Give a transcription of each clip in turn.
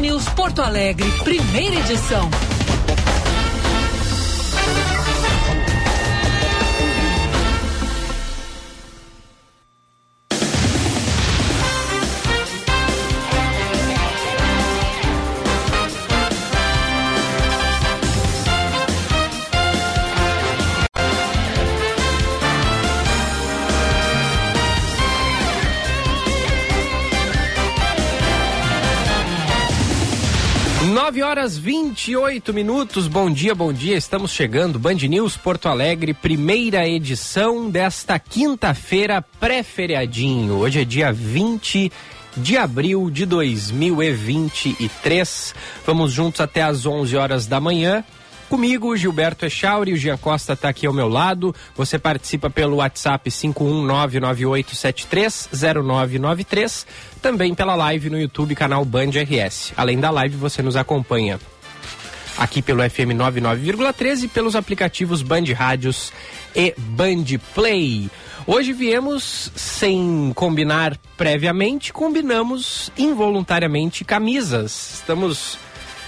News Porto Alegre, primeira edição. Horas 28 minutos. Bom dia, bom dia. Estamos chegando. Band News Porto Alegre, primeira edição desta quinta-feira pré-feriadinho. Hoje é dia 20 de abril de 2023. Vamos juntos até às 11 horas da manhã. Comigo, Gilberto Echauri, o Jean Costa está aqui ao meu lado. Você participa pelo WhatsApp 51998730993, também pela live no YouTube, canal Band RS. Além da live, você nos acompanha aqui pelo FM 99,13 e pelos aplicativos Band Rádios e Band Play. Hoje viemos sem combinar previamente, combinamos involuntariamente camisas. Estamos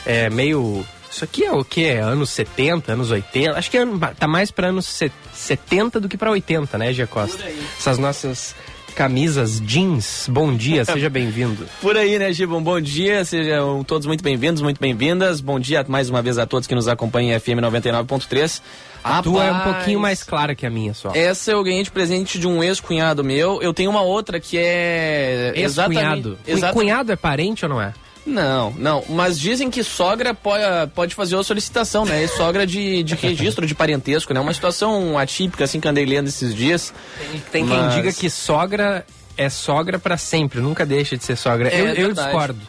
é, meio isso aqui é o que? Anos 70, anos 80? Acho que é, tá mais para anos 70 do que para 80, né, Gia Costa? Essas nossas camisas jeans. Bom dia, seja bem-vindo. Por aí, né, Gibon? Bom dia, sejam todos muito bem-vindos, muito bem-vindas. Bom dia mais uma vez a todos que nos acompanham em FM 99.3. A Rapaz, tua é um pouquinho mais clara que a minha só. Essa eu ganhei de presente de um ex-cunhado meu. Eu tenho uma outra que é. Ex-cunhado. Exatamente... Cunhado é parente ou não é? Não, não. Mas dizem que sogra pode, pode fazer a solicitação, né? E sogra de, de registro de parentesco, né? Uma situação atípica, assim, que andei lendo esses dias. Tem, tem mas... quem diga que sogra é sogra para sempre, nunca deixa de ser sogra. É, eu, eu discordo.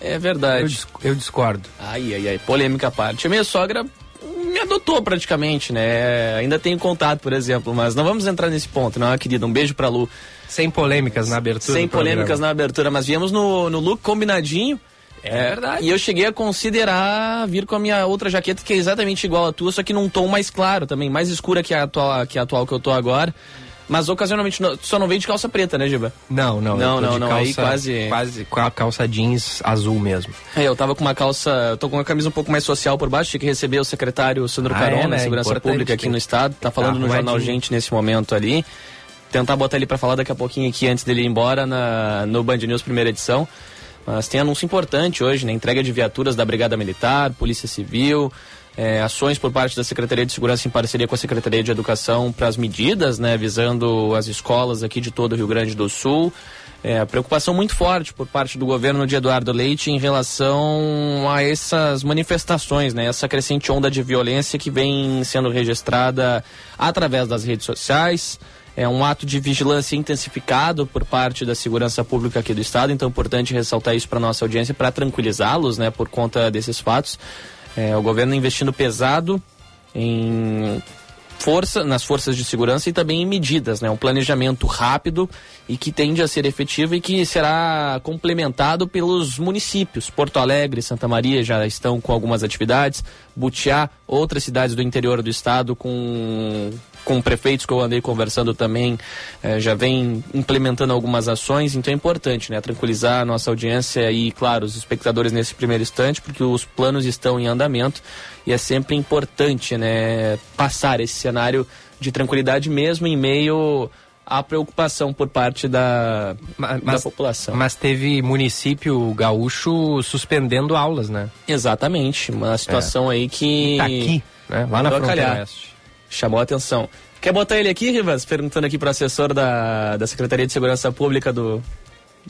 É verdade. Eu, eu discordo. Ai, ai, ai. Polêmica à parte. A minha sogra me adotou praticamente, né? Ainda tenho contato, por exemplo, mas não vamos entrar nesse ponto, não, querida. Um beijo pra Lu. Sem polêmicas na abertura. Sem polêmicas na abertura, mas viemos no, no look combinadinho. É, verdade. E eu cheguei a considerar vir com a minha outra jaqueta, que é exatamente igual à tua, só que num tom mais claro também, mais escura que a atual que, a atual que eu tô agora. Mas ocasionalmente só não veio de calça preta, né, Giba? Não, não. Não, não, não. Calça, aí quase. Quase com a calça jeans azul mesmo. É, eu tava com uma calça. Eu tô com uma camisa um pouco mais social por baixo. Tinha que receber o secretário Sandro ah, Carona, é, né? Segurança Importante Pública aqui no estado. Tá falando tá no Jornal Gente nesse momento ali. Tentar botar ele para falar daqui a pouquinho aqui antes dele ir embora na, no Band News primeira edição. Mas tem anúncio importante hoje, né? Entrega de viaturas da Brigada Militar, Polícia Civil, é, ações por parte da Secretaria de Segurança em parceria com a Secretaria de Educação para as medidas, né, visando as escolas aqui de todo o Rio Grande do Sul. É, preocupação muito forte por parte do governo de Eduardo Leite em relação a essas manifestações, né, essa crescente onda de violência que vem sendo registrada através das redes sociais. É um ato de vigilância intensificado por parte da segurança pública aqui do estado, então é importante ressaltar isso para nossa audiência para tranquilizá-los, né, por conta desses fatos. É, o governo investindo pesado em força, nas forças de segurança e também em medidas, né? Um planejamento rápido e que tende a ser efetivo e que será complementado pelos municípios. Porto Alegre, Santa Maria já estão com algumas atividades, Butiá, outras cidades do interior do estado com com prefeitos que eu andei conversando também, eh, já vem implementando algumas ações, então é importante, né, tranquilizar a nossa audiência e, claro, os espectadores nesse primeiro instante, porque os planos estão em andamento e é sempre importante, né, passar esse cenário de tranquilidade mesmo em meio à preocupação por parte da, mas, da população. Mas teve município gaúcho suspendendo aulas, né? Exatamente, uma situação é. aí que... Tá aqui, né? Lá na fronteira oeste chamou a atenção. Quer botar ele aqui, Rivas? Perguntando aqui para o assessor da, da Secretaria de Segurança Pública do,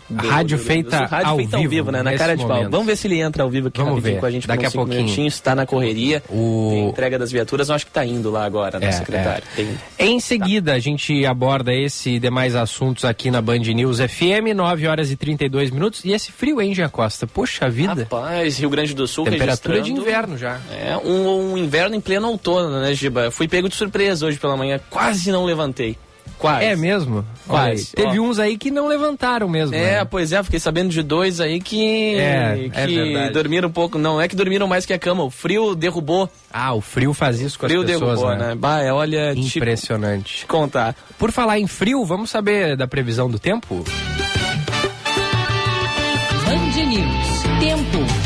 do, rádio do, feita, do, rádio ao, feita vivo, ao vivo, né? Na cara de pau. Momento. Vamos ver se ele entra ao vivo aqui Vamos ver. com a gente Daqui a pouquinho. Está na correria. O... Tem entrega das viaturas, eu acho que está indo lá agora, né, é, secretário? É. Tem... Em seguida, tá. a gente aborda esse e demais assuntos aqui na Band News FM, 9 horas e 32 minutos. E esse frio, hein, Gia Costa? Poxa vida. Rapaz, Rio Grande do Sul Temperatura de inverno já. É, um, um inverno em pleno outono, né, Giba? Fui pego de surpresa hoje pela manhã, quase não levantei. Quase. É mesmo? Quase. Teve Ó. uns aí que não levantaram mesmo. É, né? pois é, fiquei sabendo de dois aí que, é, é que é dormiram um pouco. Não é que dormiram mais que a cama, o frio derrubou. Ah, o frio faz isso com frio as pessoas, derrubou, né? né? Bah, é, olha, impressionante. Te contar. Por falar em frio, vamos saber da previsão do tempo? Band News Tempo.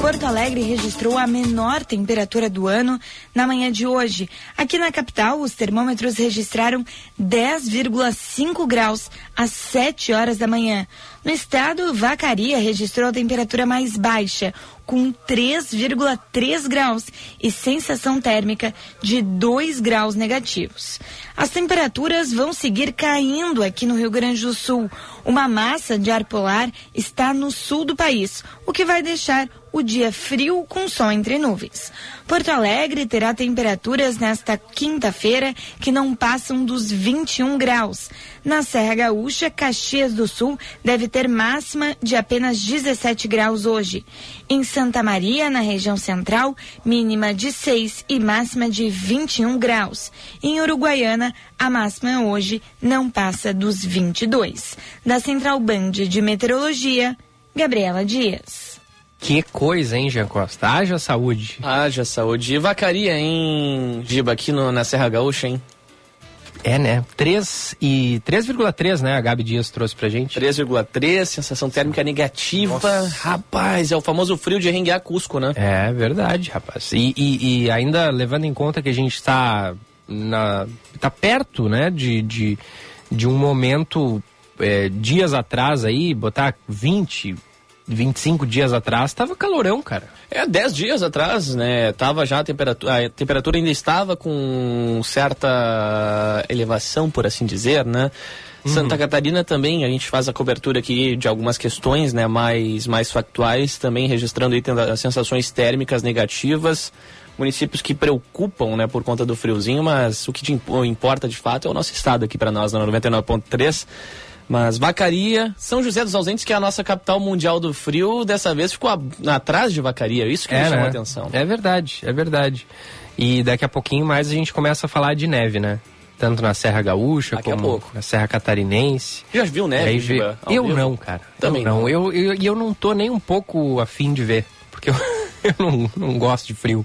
Porto Alegre registrou a menor temperatura do ano na manhã de hoje. Aqui na capital, os termômetros registraram 10,5 graus às 7 horas da manhã. No estado, Vacaria registrou a temperatura mais baixa, com 3,3 graus e sensação térmica de 2 graus negativos. As temperaturas vão seguir caindo aqui no Rio Grande do Sul. Uma massa de ar polar está no sul do país, o que vai deixar o dia frio com sol entre nuvens. Porto Alegre terá temperaturas nesta quinta-feira que não passam dos 21 graus. Na Serra Gaúcha, Caxias do Sul deve ter máxima de apenas 17 graus hoje. Em Santa Maria, na região central, mínima de 6 e máxima de 21 graus. Em Uruguaiana, a máxima hoje não passa dos 22. Da Central Band de Meteorologia, Gabriela Dias. Que coisa, hein, Jean Costa? Haja saúde. Haja saúde. E vacaria, hein, Giba, aqui no, na Serra Gaúcha, hein? É, né? 3 e 3,3, né? A Gabi Dias trouxe pra gente. 3,3, sensação térmica negativa. Nossa. Rapaz, é o famoso frio de renguear Cusco, né? É verdade, rapaz. E, e, e ainda levando em conta que a gente está na tá perto, né, de, de, de um momento é, dias atrás aí, botar 20, 25 dias atrás, tava calorão, cara. É, 10 dias atrás, né? Tava já a temperatura, a temperatura ainda estava com certa elevação, por assim dizer, né? Uhum. Santa Catarina também, a gente faz a cobertura aqui de algumas questões, né, mais, mais factuais, também registrando aí as sensações térmicas negativas, municípios que preocupam, né, por conta do friozinho, mas o que importa de fato é o nosso estado aqui para nós, na 99.3. Mas Vacaria, São José dos Ausentes, que é a nossa capital mundial do frio, dessa vez ficou a, atrás de Vacaria. Isso que é, me chamou né? a atenção. É verdade, é verdade. E daqui a pouquinho mais a gente começa a falar de neve, né? Tanto na Serra Gaúcha daqui como na Serra Catarinense. Já viu neve? Vê... Eu vivo? não, cara. Também eu não. não. Eu, eu, eu não tô nem um pouco afim de ver. Porque eu, eu não, não gosto de frio.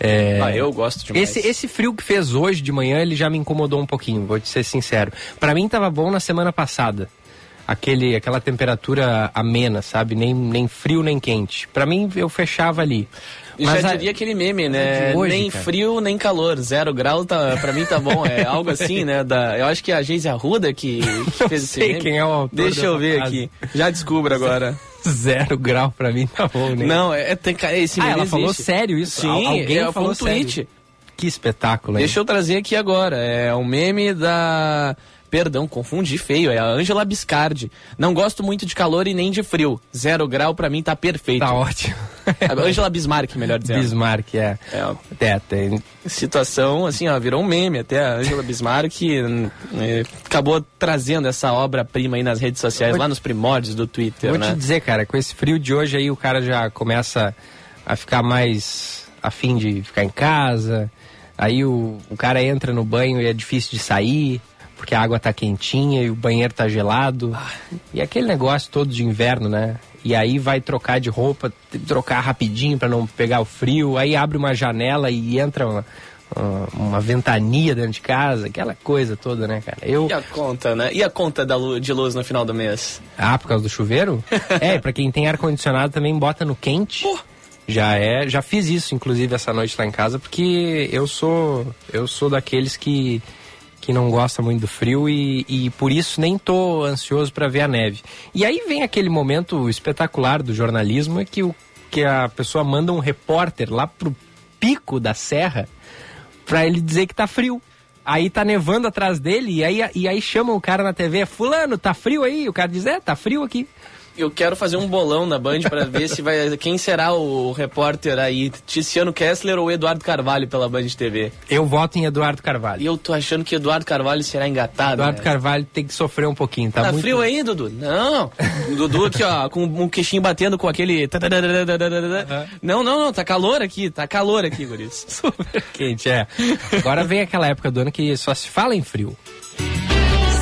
É... Ah, eu gosto demais. Esse, esse frio que fez hoje de manhã, ele já me incomodou um pouquinho, vou te ser sincero. Para mim tava bom na semana passada. Aquele, aquela temperatura amena, sabe? Nem, nem frio nem quente. Para mim, eu fechava ali. Mas já a... diria aquele meme, né? Hoje, nem cara. frio, nem calor. Zero grau, tá, pra mim tá bom. É algo assim, né? Da, eu acho que é a Geise Arruda que, que fez esse sei meme. quem é o autor Deixa eu ver frase. aqui. Já descubro agora. Zero grau pra mim tá bom, né? Não, é, tem, esse ah, ela existe. falou sério isso? Sim, alguém é, falou um tweet. Que espetáculo, hein? Deixa eu trazer aqui agora. É um meme da Perdão, confundi feio, é a Angela Biscardi. Não gosto muito de calor e nem de frio. Zero grau pra mim tá perfeito. Tá ótimo. Angela Bismarck, melhor dizendo. Bismarck, é. É, é tem. Situação, assim, ó, virou um meme. Até a Angela Bismarck é, acabou trazendo essa obra-prima aí nas redes sociais, lá nos primórdios do Twitter, Vou né? te dizer, cara, com esse frio de hoje aí o cara já começa a ficar mais afim de ficar em casa. Aí o, o cara entra no banho e é difícil de sair porque a água tá quentinha e o banheiro tá gelado. Ah. E aquele negócio todo de inverno, né? E aí vai trocar de roupa, trocar rapidinho para não pegar o frio. Aí abre uma janela e entra uma, uma ventania dentro de casa, aquela coisa toda, né, cara? Eu... E a conta, né? E a conta da luz, de luz no final do mês? Ah, por causa do chuveiro? é, para quem tem ar-condicionado também bota no quente. Pô. Já é, já fiz isso inclusive essa noite lá em casa, porque eu sou eu sou daqueles que que não gosta muito do frio e, e por isso nem tô ansioso para ver a neve. E aí vem aquele momento espetacular do jornalismo que, o, que a pessoa manda um repórter lá pro pico da serra para ele dizer que tá frio. Aí tá nevando atrás dele e aí, e aí chamam o cara na TV, fulano, tá frio aí? O cara diz, é, tá frio aqui eu quero fazer um bolão na Band para ver se vai quem será o repórter aí, Tiziano Kessler ou Eduardo Carvalho pela Band TV. Eu voto em Eduardo Carvalho. E eu tô achando que Eduardo Carvalho será engatado. Eduardo né? Carvalho tem que sofrer um pouquinho, tá? Tá muito... frio aí, Dudu? Não. Dudu aqui, ó, com um queixinho batendo com aquele. Não, não, não, tá calor aqui, tá calor aqui, Guris. Super quente, é. Agora vem aquela época do ano que só se fala em frio.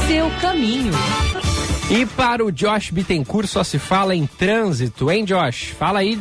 Seu caminho. E para o Josh Bittencourt só se fala em trânsito, hein, Josh? Fala aí.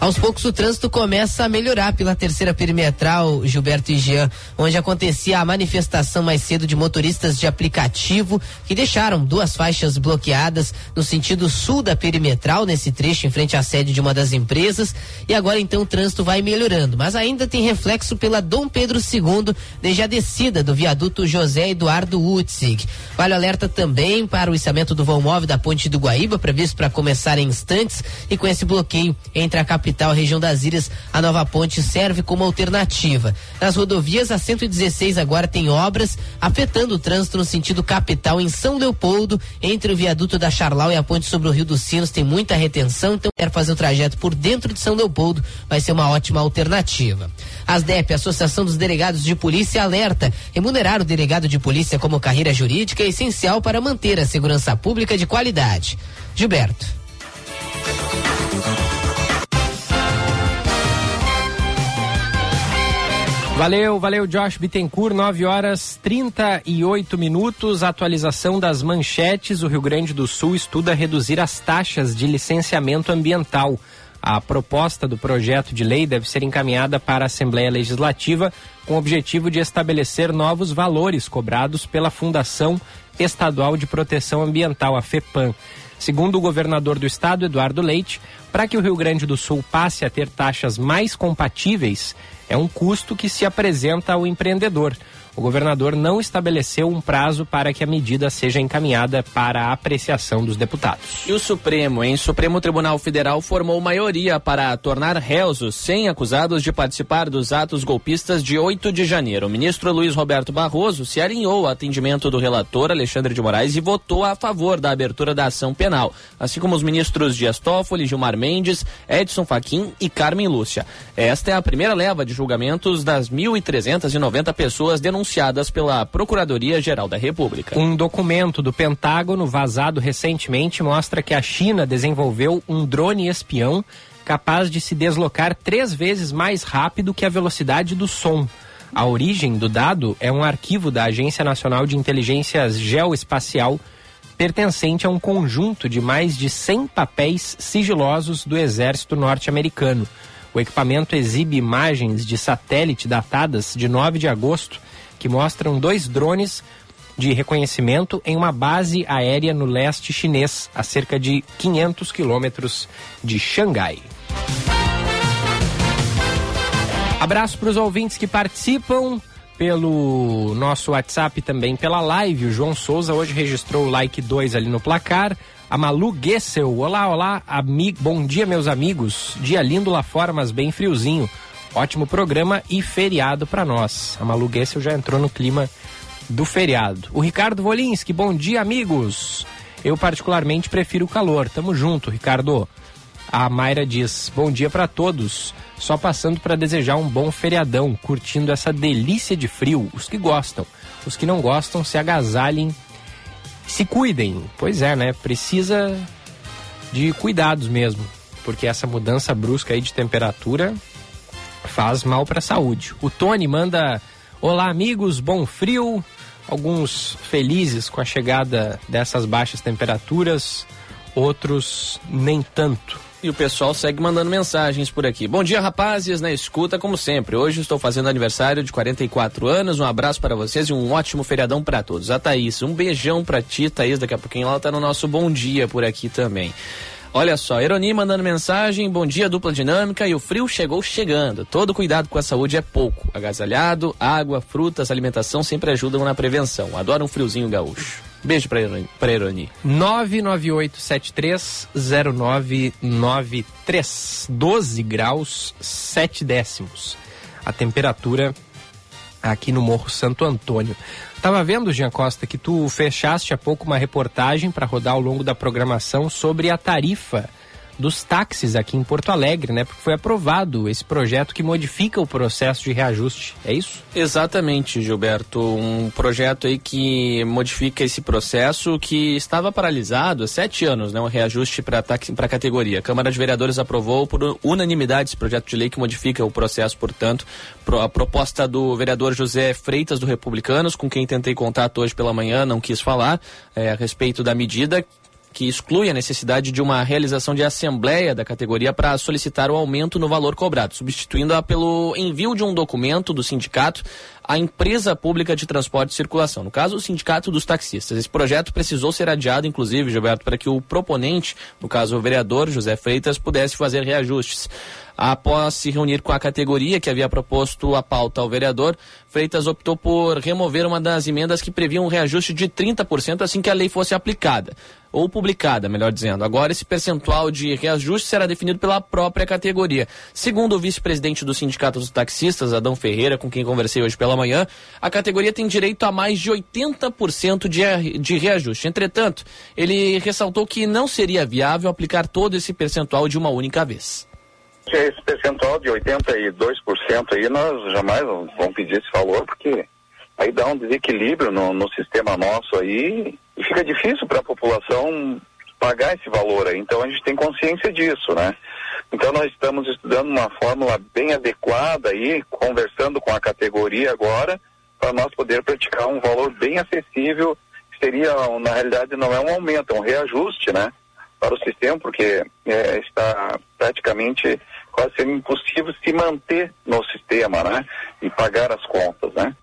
Aos poucos o trânsito começa a melhorar pela terceira perimetral, Gilberto e Jean, onde acontecia a manifestação mais cedo de motoristas de aplicativo que deixaram duas faixas bloqueadas no sentido sul da perimetral, nesse trecho em frente à sede de uma das empresas. E agora então o trânsito vai melhorando, mas ainda tem reflexo pela Dom Pedro II, desde a descida do viaduto José Eduardo Utzig. Vale alerta também para o içamento do vão móvel da Ponte do Guaíba, previsto para começar em instantes, e com esse bloqueio entre a capital capital, região das Ilhas, a nova ponte serve como alternativa. Nas rodovias, a 116 agora tem obras afetando o trânsito no sentido capital em São Leopoldo, entre o viaduto da Charlau e a ponte sobre o Rio dos Sinos, tem muita retenção, então quer fazer o trajeto por dentro de São Leopoldo, vai ser uma ótima alternativa. As DEP, Associação dos Delegados de Polícia, alerta: remunerar o delegado de polícia como carreira jurídica é essencial para manter a segurança pública de qualidade. Gilberto. Valeu, valeu, Josh Bittencourt, 9 horas 38 minutos. Atualização das manchetes. O Rio Grande do Sul estuda reduzir as taxas de licenciamento ambiental. A proposta do projeto de lei deve ser encaminhada para a Assembleia Legislativa com o objetivo de estabelecer novos valores cobrados pela Fundação Estadual de Proteção Ambiental, a FEPAM. Segundo o governador do estado, Eduardo Leite, para que o Rio Grande do Sul passe a ter taxas mais compatíveis, é um custo que se apresenta ao empreendedor o governador não estabeleceu um prazo para que a medida seja encaminhada para a apreciação dos deputados. E o Supremo, em Supremo Tribunal Federal, formou maioria para tornar réus os 100 acusados de participar dos atos golpistas de 8 de janeiro. O ministro Luiz Roberto Barroso se alinhou ao atendimento do relator Alexandre de Moraes e votou a favor da abertura da ação penal, assim como os ministros Dias Toffoli, Gilmar Mendes, Edson Fachin e Carmen Lúcia. Esta é a primeira leva de julgamentos das 1.390 pessoas denunciadas denunciadas pela Procuradoria-Geral da República. Um documento do Pentágono vazado recentemente mostra que a China desenvolveu um drone espião capaz de se deslocar três vezes mais rápido que a velocidade do som. A origem do dado é um arquivo da Agência Nacional de Inteligência Geoespacial pertencente a um conjunto de mais de 100 papéis sigilosos do exército norte-americano. O equipamento exibe imagens de satélite datadas de 9 de agosto que mostram dois drones de reconhecimento em uma base aérea no leste chinês, a cerca de 500 quilômetros de Xangai. Abraço para os ouvintes que participam pelo nosso WhatsApp também pela live. O João Souza hoje registrou o like 2 ali no placar. A Malu Gessel, olá, olá, amigo, bom dia meus amigos. Dia lindo lá fora, mas bem friozinho. Ótimo programa e feriado para nós. A Malu já entrou no clima do feriado. O Ricardo Volinski, bom dia, amigos. Eu particularmente prefiro o calor. Tamo junto, Ricardo. A Mayra diz: Bom dia para todos. Só passando para desejar um bom feriadão, curtindo essa delícia de frio. Os que gostam, os que não gostam, se agasalhem, se cuidem. Pois é, né? Precisa de cuidados mesmo, porque essa mudança brusca aí de temperatura faz mal para a saúde. O Tony manda: Olá, amigos, bom frio. Alguns felizes com a chegada dessas baixas temperaturas, outros nem tanto. E o pessoal segue mandando mensagens por aqui. Bom dia, rapazes, na escuta, como sempre. Hoje estou fazendo aniversário de 44 anos. Um abraço para vocês e um ótimo feriadão para todos. A Thaís, um beijão para ti, Thaís. Daqui a pouquinho ela tá no nosso bom dia por aqui também. Olha só, Eroni mandando mensagem, bom dia, dupla dinâmica, e o frio chegou chegando. Todo cuidado com a saúde é pouco. Agasalhado, água, frutas, alimentação sempre ajudam na prevenção. Adoro um friozinho gaúcho. Beijo pra Eroni. Pra Eroni. 998730993. 12 graus 7 décimos. A temperatura aqui no Morro Santo Antônio. Tava vendo, Jean Costa, que tu fechaste há pouco uma reportagem para rodar ao longo da programação sobre a tarifa dos táxis aqui em Porto Alegre, né? Porque foi aprovado esse projeto que modifica o processo de reajuste, é isso? Exatamente, Gilberto. Um projeto aí que modifica esse processo que estava paralisado há sete anos, né? Um reajuste para a categoria. A Câmara de Vereadores aprovou por unanimidade esse projeto de lei que modifica o processo, portanto. A proposta do vereador José Freitas, do Republicanos, com quem tentei contato hoje pela manhã, não quis falar é, a respeito da medida que exclui a necessidade de uma realização de assembleia da categoria para solicitar o aumento no valor cobrado, substituindo-a pelo envio de um documento do sindicato à empresa pública de transporte e circulação, no caso, o Sindicato dos Taxistas. Esse projeto precisou ser adiado, inclusive, Gilberto, para que o proponente, no caso o vereador José Freitas, pudesse fazer reajustes. Após se reunir com a categoria que havia proposto a pauta ao vereador, Freitas optou por remover uma das emendas que previa um reajuste de 30% assim que a lei fosse aplicada ou publicada, melhor dizendo. Agora, esse percentual de reajuste será definido pela própria categoria. Segundo o vice-presidente do Sindicato dos Taxistas, Adão Ferreira, com quem conversei hoje pela manhã, a categoria tem direito a mais de 80% de, de reajuste. Entretanto, ele ressaltou que não seria viável aplicar todo esse percentual de uma única vez. Esse percentual de 82% aí, nós jamais vamos pedir esse valor, porque aí dá um desequilíbrio no, no sistema nosso aí e fica difícil para a população pagar esse valor aí. Então a gente tem consciência disso, né? Então nós estamos estudando uma fórmula bem adequada aí, conversando com a categoria agora, para nós poder praticar um valor bem acessível, que seria, na realidade, não é um aumento, é um reajuste, né? Para o sistema, porque é, está praticamente quase sendo impossível se manter no sistema, né? E pagar as contas, né?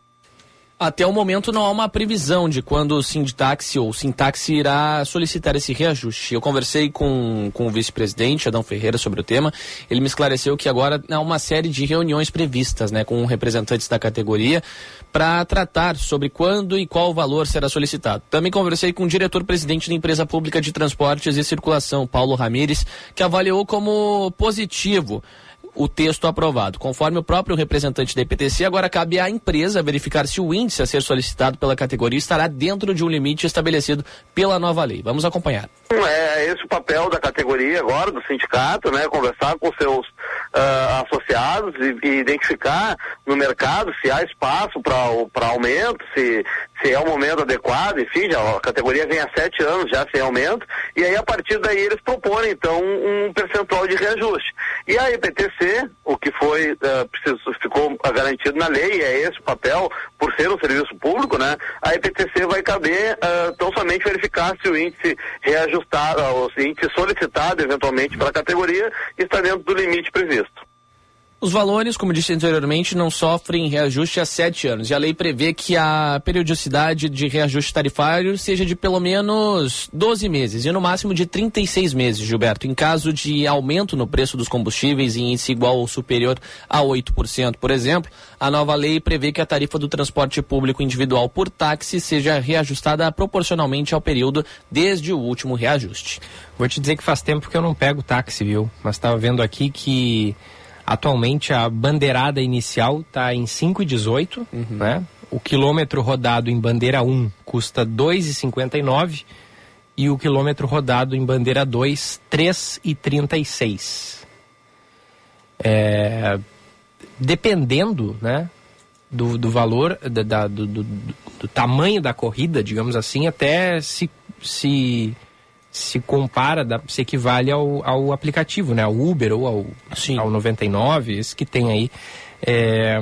Até o momento não há uma previsão de quando o Sintaxi ou Sintaxi irá solicitar esse reajuste. Eu conversei com, com o vice-presidente, Adão Ferreira, sobre o tema. Ele me esclareceu que agora há uma série de reuniões previstas né, com representantes da categoria para tratar sobre quando e qual valor será solicitado. Também conversei com o diretor-presidente da empresa pública de transportes e circulação, Paulo Ramires, que avaliou como positivo o texto aprovado. Conforme o próprio representante da EPTC, agora cabe à empresa verificar se o índice a ser solicitado pela categoria estará dentro de um limite estabelecido pela nova lei. Vamos acompanhar. É esse o papel da categoria agora, do sindicato, né? Conversar com seus uh, associados e, e, identificar no mercado se há espaço para aumento, se, se é o momento adequado, enfim, já, a categoria vem há sete anos já sem aumento, e aí a partir daí eles propõem então um percentual de reajuste. E a EPTC, o que foi, uh, preciso, ficou garantido na lei, é esse o papel, por ser um serviço público, né? A EPTC vai caber uh, tão somente verificar se o índice reajustado, o índice solicitado eventualmente para a categoria está dentro do limite previsto. Os valores, como disse anteriormente, não sofrem reajuste há sete anos. E a lei prevê que a periodicidade de reajuste tarifário seja de pelo menos 12 meses e no máximo de 36 meses, Gilberto. Em caso de aumento no preço dos combustíveis em índice igual ou superior a 8%, por exemplo, a nova lei prevê que a tarifa do transporte público individual por táxi seja reajustada proporcionalmente ao período desde o último reajuste. Vou te dizer que faz tempo que eu não pego táxi, viu? Mas estava vendo aqui que Atualmente a bandeirada inicial está em 5,18, uhum. né? O quilômetro rodado em bandeira 1 custa 2,59 e o quilômetro rodado em bandeira 2, 3,36. É, dependendo, né, do, do valor, da, da do, do, do, tamanho da corrida, digamos assim, até se, se se compara, se equivale ao, ao aplicativo, né? Ao Uber ou ao, Sim. ao 99, esse que tem aí. É...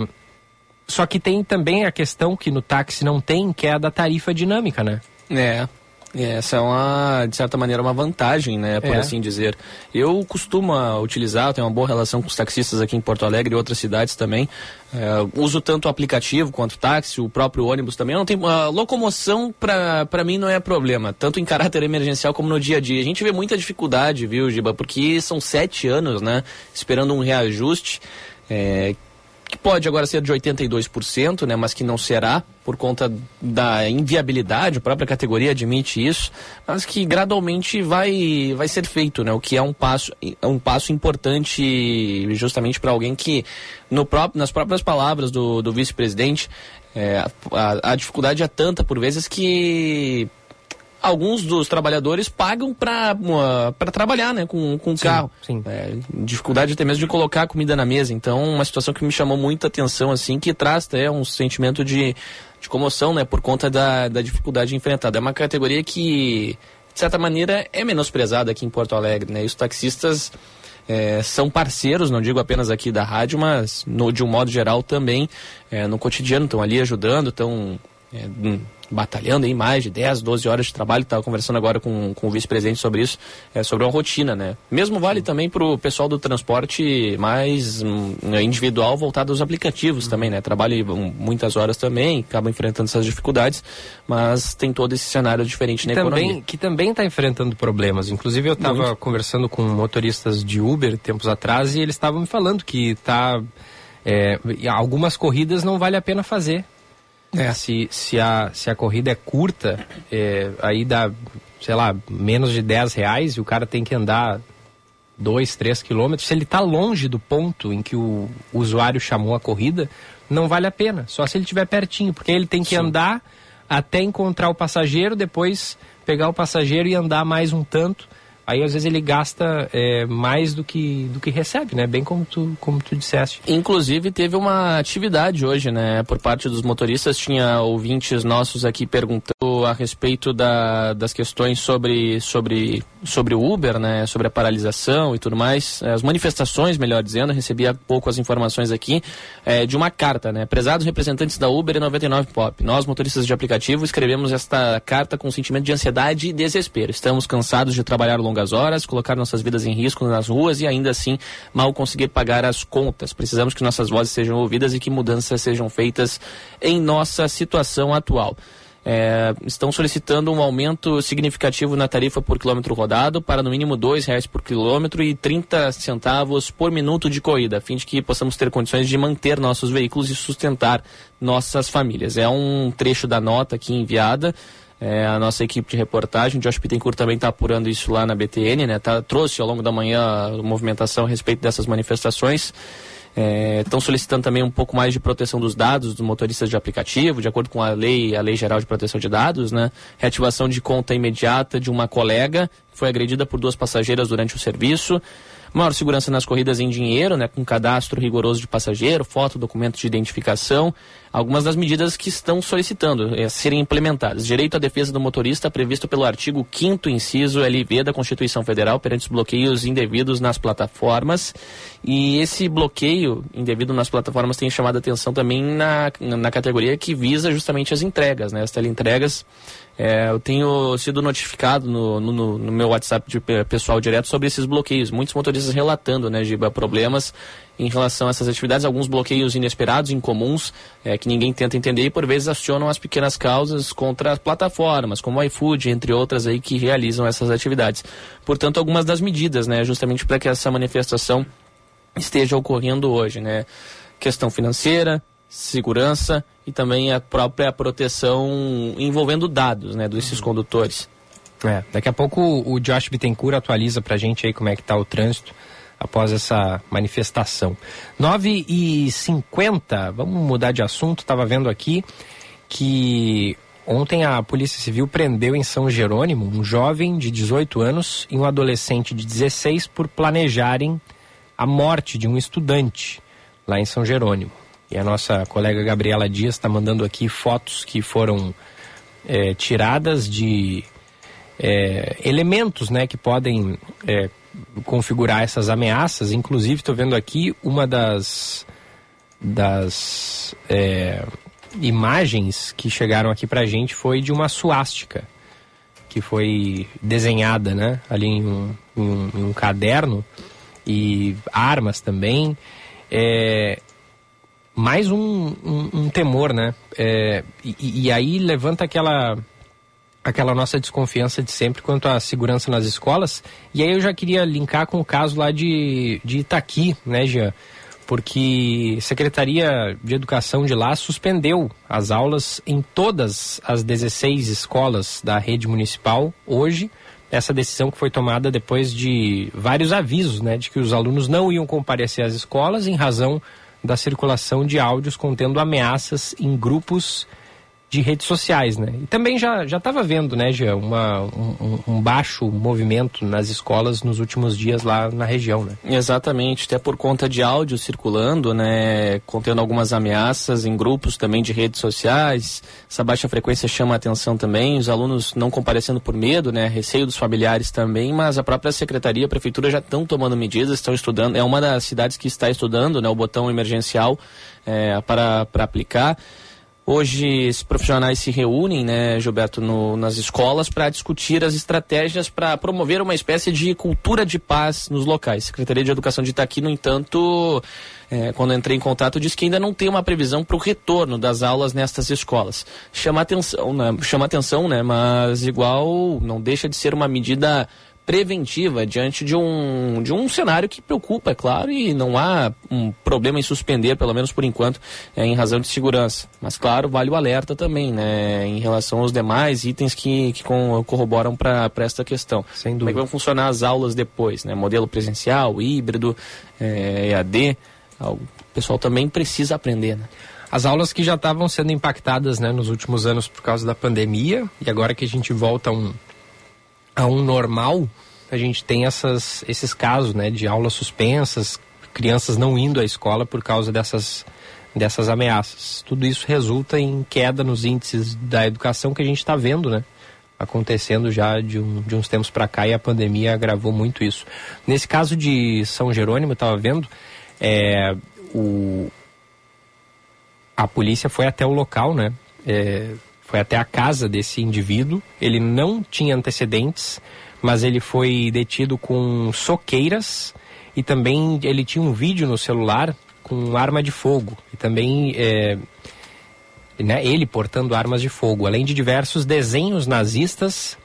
Só que tem também a questão que no táxi não tem, que é a da tarifa dinâmica, né? É. Essa é uma, de certa maneira, uma vantagem, né, por é. assim dizer. Eu costumo utilizar, tenho uma boa relação com os taxistas aqui em Porto Alegre e outras cidades também. É, uso tanto o aplicativo quanto o táxi, o próprio ônibus também. Eu não tenho, a locomoção, para mim, não é problema, tanto em caráter emergencial como no dia a dia. A gente vê muita dificuldade, viu, Giba, porque são sete anos, né, esperando um reajuste. É, que pode agora ser de 82%, né, mas que não será por conta da inviabilidade, a própria categoria admite isso, mas que gradualmente vai, vai ser feito, né, o que é um passo, é um passo importante justamente para alguém que, no próprio, nas próprias palavras do, do vice-presidente, é, a, a dificuldade é tanta por vezes que alguns dos trabalhadores pagam para trabalhar, né, com, com sim, carro. Sim. É, dificuldade até mesmo de colocar comida na mesa. Então, uma situação que me chamou muita atenção, assim, que traz até um sentimento de, de comoção, né, por conta da, da dificuldade enfrentada. É uma categoria que, de certa maneira, é menosprezada aqui em Porto Alegre, né, e os taxistas é, são parceiros, não digo apenas aqui da rádio, mas no, de um modo geral também é, no cotidiano, estão ali ajudando, estão é, hum, batalhando em mais de 10, 12 horas de trabalho, estava conversando agora com, com o vice-presidente sobre isso, é, sobre uma rotina, né? Mesmo vale também para o pessoal do transporte mais hum, individual voltado aos aplicativos uhum. também, né? Trabalha muitas horas também, acaba enfrentando essas dificuldades, mas tem todo esse cenário diferente na também, economia. Que também está enfrentando problemas. Inclusive eu estava conversando com motoristas de Uber tempos atrás e eles estavam me falando que tá é, algumas corridas não vale a pena fazer é. Se, se, a, se a corrida é curta, é, aí dá, sei lá, menos de 10 reais e o cara tem que andar 2, 3 quilômetros. Se ele está longe do ponto em que o, usuário chamou a corrida, não vale a pena. Só se ele estiver pertinho, porque ele tem que Sim. andar até encontrar o passageiro, depois pegar o passageiro e andar mais um tanto aí às vezes ele gasta é, mais do que, do que recebe, né? Bem como tu, como tu disseste. Inclusive teve uma atividade hoje, né? Por parte dos motoristas, tinha ouvintes nossos aqui perguntando a respeito da, das questões sobre, sobre, sobre o Uber, né? Sobre a paralisação e tudo mais. As manifestações, melhor dizendo, recebi há pouco as informações aqui é, de uma carta, né? Prezados representantes da Uber e 99 Pop, nós motoristas de aplicativo escrevemos esta carta com sentimento de ansiedade e desespero. Estamos cansados de trabalhar longas longas horas, colocar nossas vidas em risco nas ruas e ainda assim mal conseguir pagar as contas. Precisamos que nossas vozes sejam ouvidas e que mudanças sejam feitas em nossa situação atual. É, estão solicitando um aumento significativo na tarifa por quilômetro rodado para no mínimo R$ reais por quilômetro e 30 centavos por minuto de corrida, a fim de que possamos ter condições de manter nossos veículos e sustentar nossas famílias. É um trecho da nota aqui enviada é, a nossa equipe de reportagem, Josh Pittencourt também está apurando isso lá na BTN, né? Tá, trouxe ao longo da manhã a movimentação a respeito dessas manifestações. Estão é, solicitando também um pouco mais de proteção dos dados dos motoristas de aplicativo, de acordo com a lei, a Lei Geral de Proteção de Dados, né? Reativação de conta imediata de uma colega que foi agredida por duas passageiras durante o serviço maior segurança nas corridas em dinheiro, né, com cadastro rigoroso de passageiro, foto, documento de identificação, algumas das medidas que estão solicitando é, serem implementadas. Direito à defesa do motorista previsto pelo artigo 5 inciso LV da Constituição Federal perante os bloqueios indevidos nas plataformas. E esse bloqueio indevido nas plataformas tem chamado a atenção também na, na categoria que visa justamente as entregas, né, as teleentregas é, eu tenho sido notificado no, no, no, meu WhatsApp de pessoal direto sobre esses bloqueios. Muitos motoristas relatando, né, Giba, problemas em relação a essas atividades, alguns bloqueios inesperados, incomuns, é, que ninguém tenta entender e por vezes acionam as pequenas causas contra as plataformas, como o iFood, entre outras aí que realizam essas atividades. Portanto, algumas das medidas, né, justamente para que essa manifestação esteja ocorrendo hoje, né? Questão financeira, segurança e também a própria proteção envolvendo dados, né, desses uhum. condutores. É, daqui a pouco o Josh Bittencourt atualiza pra gente aí como é que tá o trânsito após essa manifestação. 9 e 50 vamos mudar de assunto, estava vendo aqui que ontem a Polícia Civil prendeu em São Jerônimo um jovem de 18 anos e um adolescente de 16 por planejarem a morte de um estudante lá em São Jerônimo. E a nossa colega Gabriela Dias está mandando aqui fotos que foram é, tiradas de é, elementos né, que podem é, configurar essas ameaças. Inclusive, estou vendo aqui uma das, das é, imagens que chegaram aqui para a gente foi de uma suástica que foi desenhada né, ali em um, em um, em um caderno e armas também. É, mais um, um, um temor, né? É, e, e, aí levanta aquela aquela nossa desconfiança de sempre quanto à segurança nas escolas. E aí eu já queria linkar com o caso lá de, de Itaqui, né, Jean? Porque a Secretaria de Educação de lá suspendeu as aulas em todas as 16 escolas da rede municipal hoje. Essa decisão que foi tomada depois de vários avisos, né, de que os alunos não iam comparecer às escolas em razão da circulação de áudios contendo ameaças em grupos de redes sociais, né? E também já já estava vendo, né, Jean, uma, um, um, baixo movimento nas escolas nos últimos dias lá na região, né? Exatamente, até por conta de áudio circulando, né, contendo algumas ameaças em grupos também de redes sociais. Essa baixa frequência chama a atenção também, os alunos não comparecendo por medo, né, receio dos familiares também, mas a própria secretaria, a prefeitura já estão tomando medidas, estão estudando. É uma das cidades que está estudando, né, o botão emergencial é, para para aplicar. Hoje, esses profissionais se reúnem, né, Gilberto, no, nas escolas para discutir as estratégias para promover uma espécie de cultura de paz nos locais. Secretaria de Educação de Itaqui, no entanto, é, quando entrei em contato, disse que ainda não tem uma previsão para o retorno das aulas nestas escolas. Chama atenção, né? Chama atenção, né? Mas igual não deixa de ser uma medida preventiva diante de um, de um cenário que preocupa, é claro, e não há um problema em suspender, pelo menos por enquanto, é, em razão de segurança. Mas, claro, vale o alerta também, né, em relação aos demais itens que, que corroboram para esta questão. Sem dúvida. Como é que vão funcionar as aulas depois, né? Modelo presencial, híbrido, é, EAD. O pessoal também precisa aprender, né? As aulas que já estavam sendo impactadas né, nos últimos anos por causa da pandemia, e agora que a gente volta a um, a um normal, a gente tem essas, esses casos né, de aulas suspensas, crianças não indo à escola por causa dessas, dessas ameaças. Tudo isso resulta em queda nos índices da educação que a gente está vendo, né? Acontecendo já de, um, de uns tempos para cá e a pandemia agravou muito isso. Nesse caso de São Jerônimo, estava vendo, é, o, a polícia foi até o local, né? É, foi até a casa desse indivíduo. Ele não tinha antecedentes, mas ele foi detido com soqueiras e também ele tinha um vídeo no celular com arma de fogo e também é, né, ele portando armas de fogo, além de diversos desenhos nazistas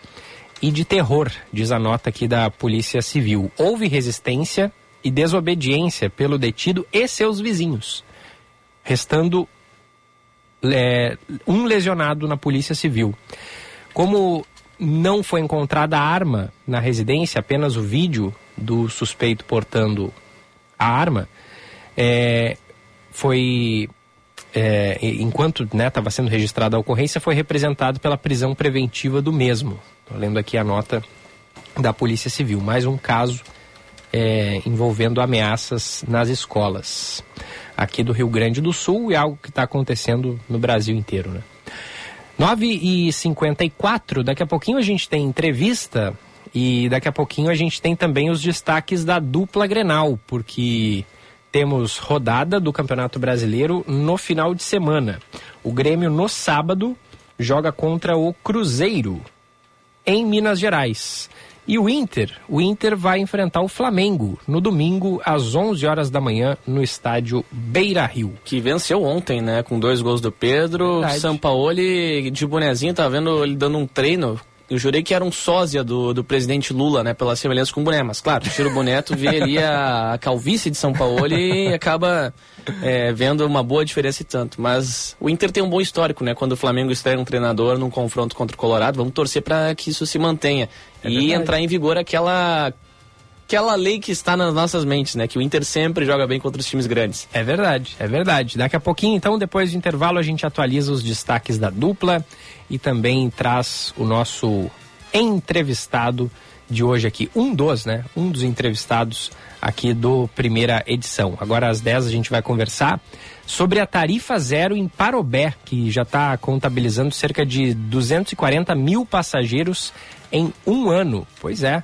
e de terror, diz a nota aqui da Polícia Civil. Houve resistência e desobediência pelo detido e seus vizinhos, restando é, um lesionado na Polícia Civil. Como não foi encontrada arma na residência, apenas o vídeo do suspeito portando a arma, é, foi é, enquanto estava né, sendo registrada a ocorrência, foi representado pela prisão preventiva do mesmo. Estou lendo aqui a nota da Polícia Civil. Mais um caso é, envolvendo ameaças nas escolas aqui do Rio Grande do Sul e algo que está acontecendo no Brasil inteiro, né? 9 e 54 daqui a pouquinho a gente tem entrevista e daqui a pouquinho a gente tem também os destaques da dupla Grenal, porque temos rodada do Campeonato Brasileiro no final de semana. O Grêmio no sábado joga contra o Cruzeiro em Minas Gerais. E o Inter, o Inter vai enfrentar o Flamengo no domingo às 11 horas da manhã no estádio Beira Rio. Que venceu ontem, né? Com dois gols do Pedro. Verdade. Sampaoli de bonezinho, tá vendo ele dando um treino eu jurei que era um sósia do, do presidente Lula, né? Pela semelhança com o boné. Mas, claro, tira o boné, tu vê ali a, a calvície de São Paulo e acaba é, vendo uma boa diferença e tanto. Mas o Inter tem um bom histórico, né? Quando o Flamengo estreia um treinador num confronto contra o Colorado, vamos torcer para que isso se mantenha. É e verdade. entrar em vigor aquela aquela lei que está nas nossas mentes, né? Que o Inter sempre joga bem contra os times grandes. É verdade, é verdade. Daqui a pouquinho, então, depois do intervalo, a gente atualiza os destaques da dupla e também traz o nosso entrevistado de hoje aqui. Um dos, né? Um dos entrevistados aqui do primeira edição. Agora às 10 a gente vai conversar sobre a tarifa zero em Parobé, que já está contabilizando cerca de 240 mil passageiros em um ano. Pois é.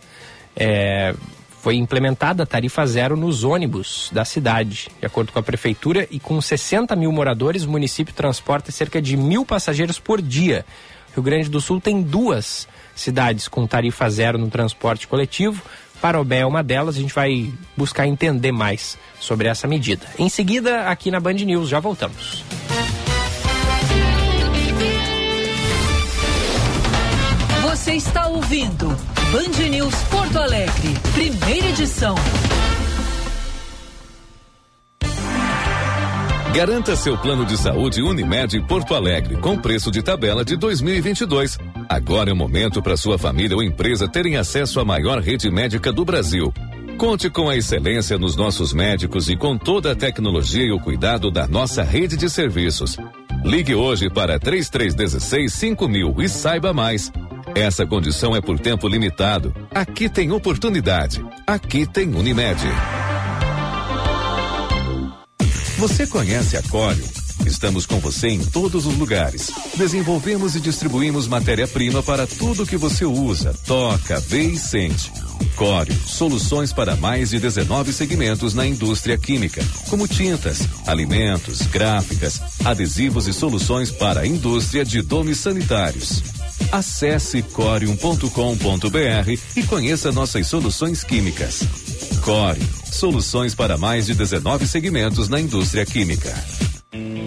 é foi implementada a tarifa zero nos ônibus da cidade. De acordo com a prefeitura, e com 60 mil moradores, o município transporta cerca de mil passageiros por dia. Rio Grande do Sul tem duas cidades com tarifa zero no transporte coletivo. Parobé é uma delas, a gente vai buscar entender mais sobre essa medida. Em seguida, aqui na Band News, já voltamos. Você está ouvindo Band News Porto Alegre, primeira edição. Garanta seu plano de saúde Unimed Porto Alegre com preço de tabela de 2022. Agora é o momento para sua família ou empresa terem acesso à maior rede médica do Brasil. Conte com a excelência nos nossos médicos e com toda a tecnologia e o cuidado da nossa rede de serviços. Ligue hoje para 3316 5000 e saiba mais. Essa condição é por tempo limitado. Aqui tem oportunidade. Aqui tem Unimed. Você conhece a Cório? Estamos com você em todos os lugares. Desenvolvemos e distribuímos matéria-prima para tudo que você usa, toca, vê e sente Cório, soluções para mais de 19 segmentos na indústria química, como tintas, alimentos, gráficas, adesivos e soluções para a indústria de domes sanitários. Acesse corium.com.br e conheça nossas soluções químicas. Core, soluções para mais de 19 segmentos na indústria química.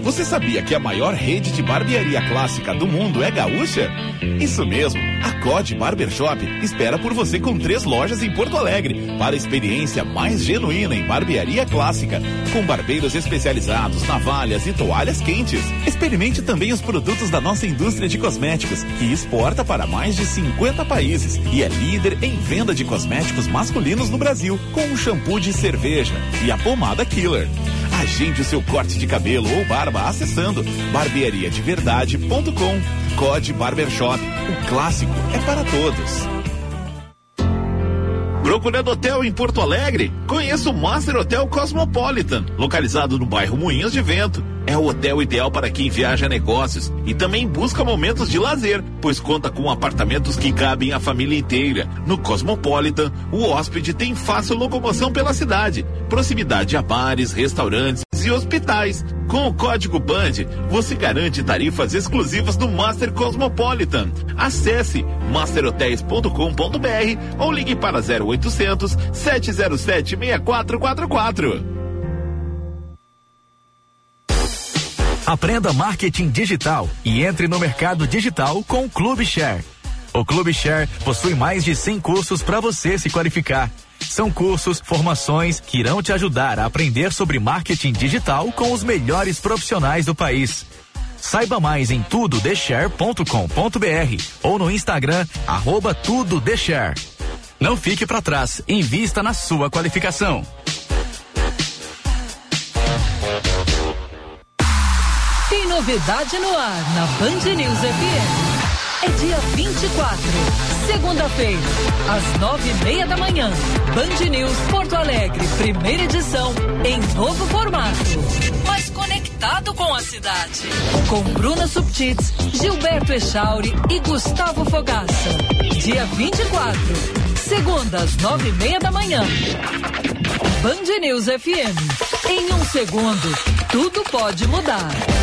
Você sabia que a maior rede de barbearia clássica do mundo é gaúcha? Isso mesmo, a COD Barbershop espera por você com três lojas em Porto Alegre para a experiência mais genuína em barbearia clássica, com barbeiros especializados, navalhas e toalhas quentes. Experimente também os produtos da nossa indústria de cosméticos, que exporta para mais de 50 países e é líder em venda de cosméticos masculinos no Brasil, com o shampoo de cerveja e a pomada Killer. Agende o seu corte de cabelo ou barba acessando barbeariadeverdade.com. Code Barbershop. O clássico é para todos. Procurando hotel em Porto Alegre? Conheça o Master Hotel Cosmopolitan, localizado no bairro Moinhos de Vento. É o hotel ideal para quem viaja a negócios e também busca momentos de lazer, pois conta com apartamentos que cabem a família inteira. No Cosmopolitan, o hóspede tem fácil locomoção pela cidade, proximidade a bares, restaurantes e hospitais. Com o código BAND, você garante tarifas exclusivas do Master Cosmopolitan. Acesse masterhotels.com.br ou ligue para 0800 707 6444. Aprenda marketing digital e entre no mercado digital com o Clube Share. O Clube Share possui mais de 100 cursos para você se qualificar. São cursos, formações que irão te ajudar a aprender sobre marketing digital com os melhores profissionais do país. Saiba mais em tudodeshare.com.br ou no Instagram arroba tudodeshare. Não fique para trás, invista na sua qualificação. Tem novidade no ar na Band News FM. É dia 24, segunda-feira, às nove e meia da manhã. Band News Porto Alegre, primeira edição, em novo formato. Mas conectado com a cidade. Com Bruna Subtits, Gilberto Echauri e Gustavo Fogaça. Dia 24, segunda, às nove e meia da manhã. Band News FM. Em um segundo, tudo pode mudar.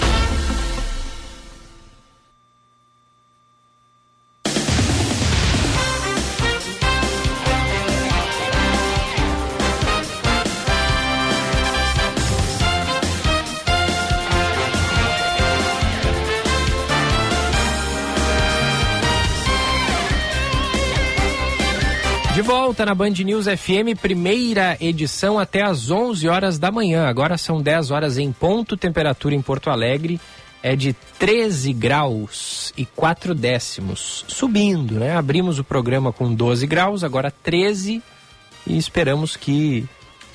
Volta na Band News FM, primeira edição até às 11 horas da manhã. Agora são 10 horas em ponto. Temperatura em Porto Alegre é de 13 graus e 4 décimos. Subindo, né? Abrimos o programa com 12 graus, agora 13 e esperamos que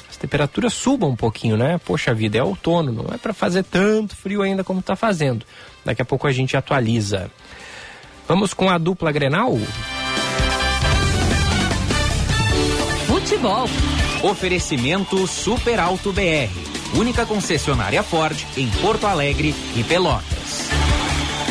as temperaturas subam um pouquinho, né? Poxa vida, é outono, não é para fazer tanto frio ainda como está fazendo. Daqui a pouco a gente atualiza. Vamos com a dupla Grenal? Futebol. Oferecimento Super Alto BR. Única concessionária Ford em Porto Alegre e Pelotas.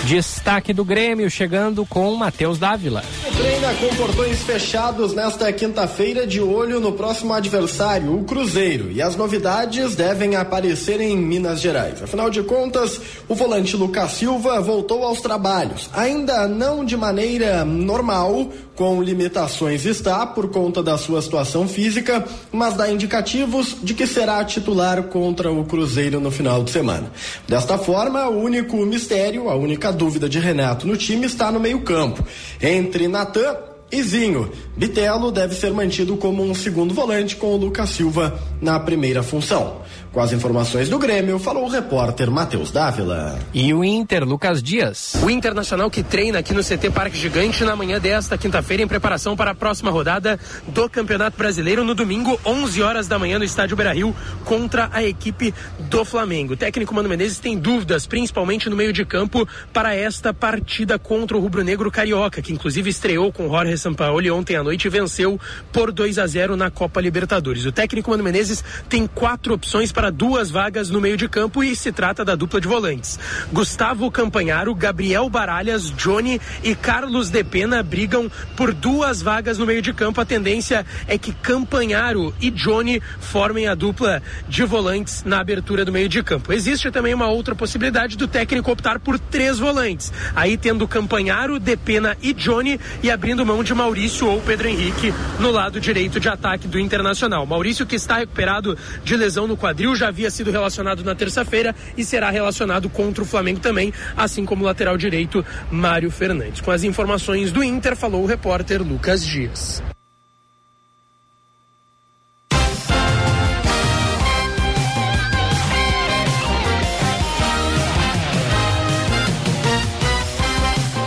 Destaque do Grêmio chegando com Matheus Dávila. Treina com portões fechados nesta quinta-feira de olho no próximo adversário, o Cruzeiro. E as novidades devem aparecer em Minas Gerais. Afinal de contas, o volante Lucas Silva voltou aos trabalhos. Ainda não de maneira normal, com limitações está por conta da sua situação física, mas dá indicativos de que será titular contra o Cruzeiro no final de semana. Desta forma, o único mistério, a única dúvida de Renato no time está no meio-campo. Entre Natan e Zinho. Bitelo deve ser mantido como um segundo volante com o Lucas Silva na primeira função. Com as informações do Grêmio, falou o repórter Matheus Dávila. E o Inter, Lucas Dias. O Internacional que treina aqui no CT Parque Gigante na manhã desta quinta-feira em preparação para a próxima rodada do Campeonato Brasileiro no domingo, 11 horas da manhã no estádio Beira-Rio contra a equipe do Flamengo. O técnico Mano Menezes tem dúvidas, principalmente no meio de campo, para esta partida contra o Rubro Negro Carioca, que inclusive estreou com Jorge Sampaoli ontem à noite venceu por 2 a 0 na Copa Libertadores. O técnico Mano Menezes tem quatro opções para duas vagas no meio de campo e se trata da dupla de volantes. Gustavo Campanharo, Gabriel Baralhas, Johnny e Carlos De Pena brigam por duas vagas no meio de campo. A tendência é que Campanharo e Johnny formem a dupla de volantes na abertura do meio de campo. Existe também uma outra possibilidade do técnico optar por três volantes. Aí tendo Campanharo, Depena e Johnny e abrindo mão de Maurício ou Pedro Henrique no lado direito de ataque do Internacional. Maurício que está recuperado de lesão no quadril, já havia sido relacionado na terça-feira e será relacionado contra o Flamengo também, assim como o lateral direito Mário Fernandes. Com as informações do Inter, falou o repórter Lucas Dias.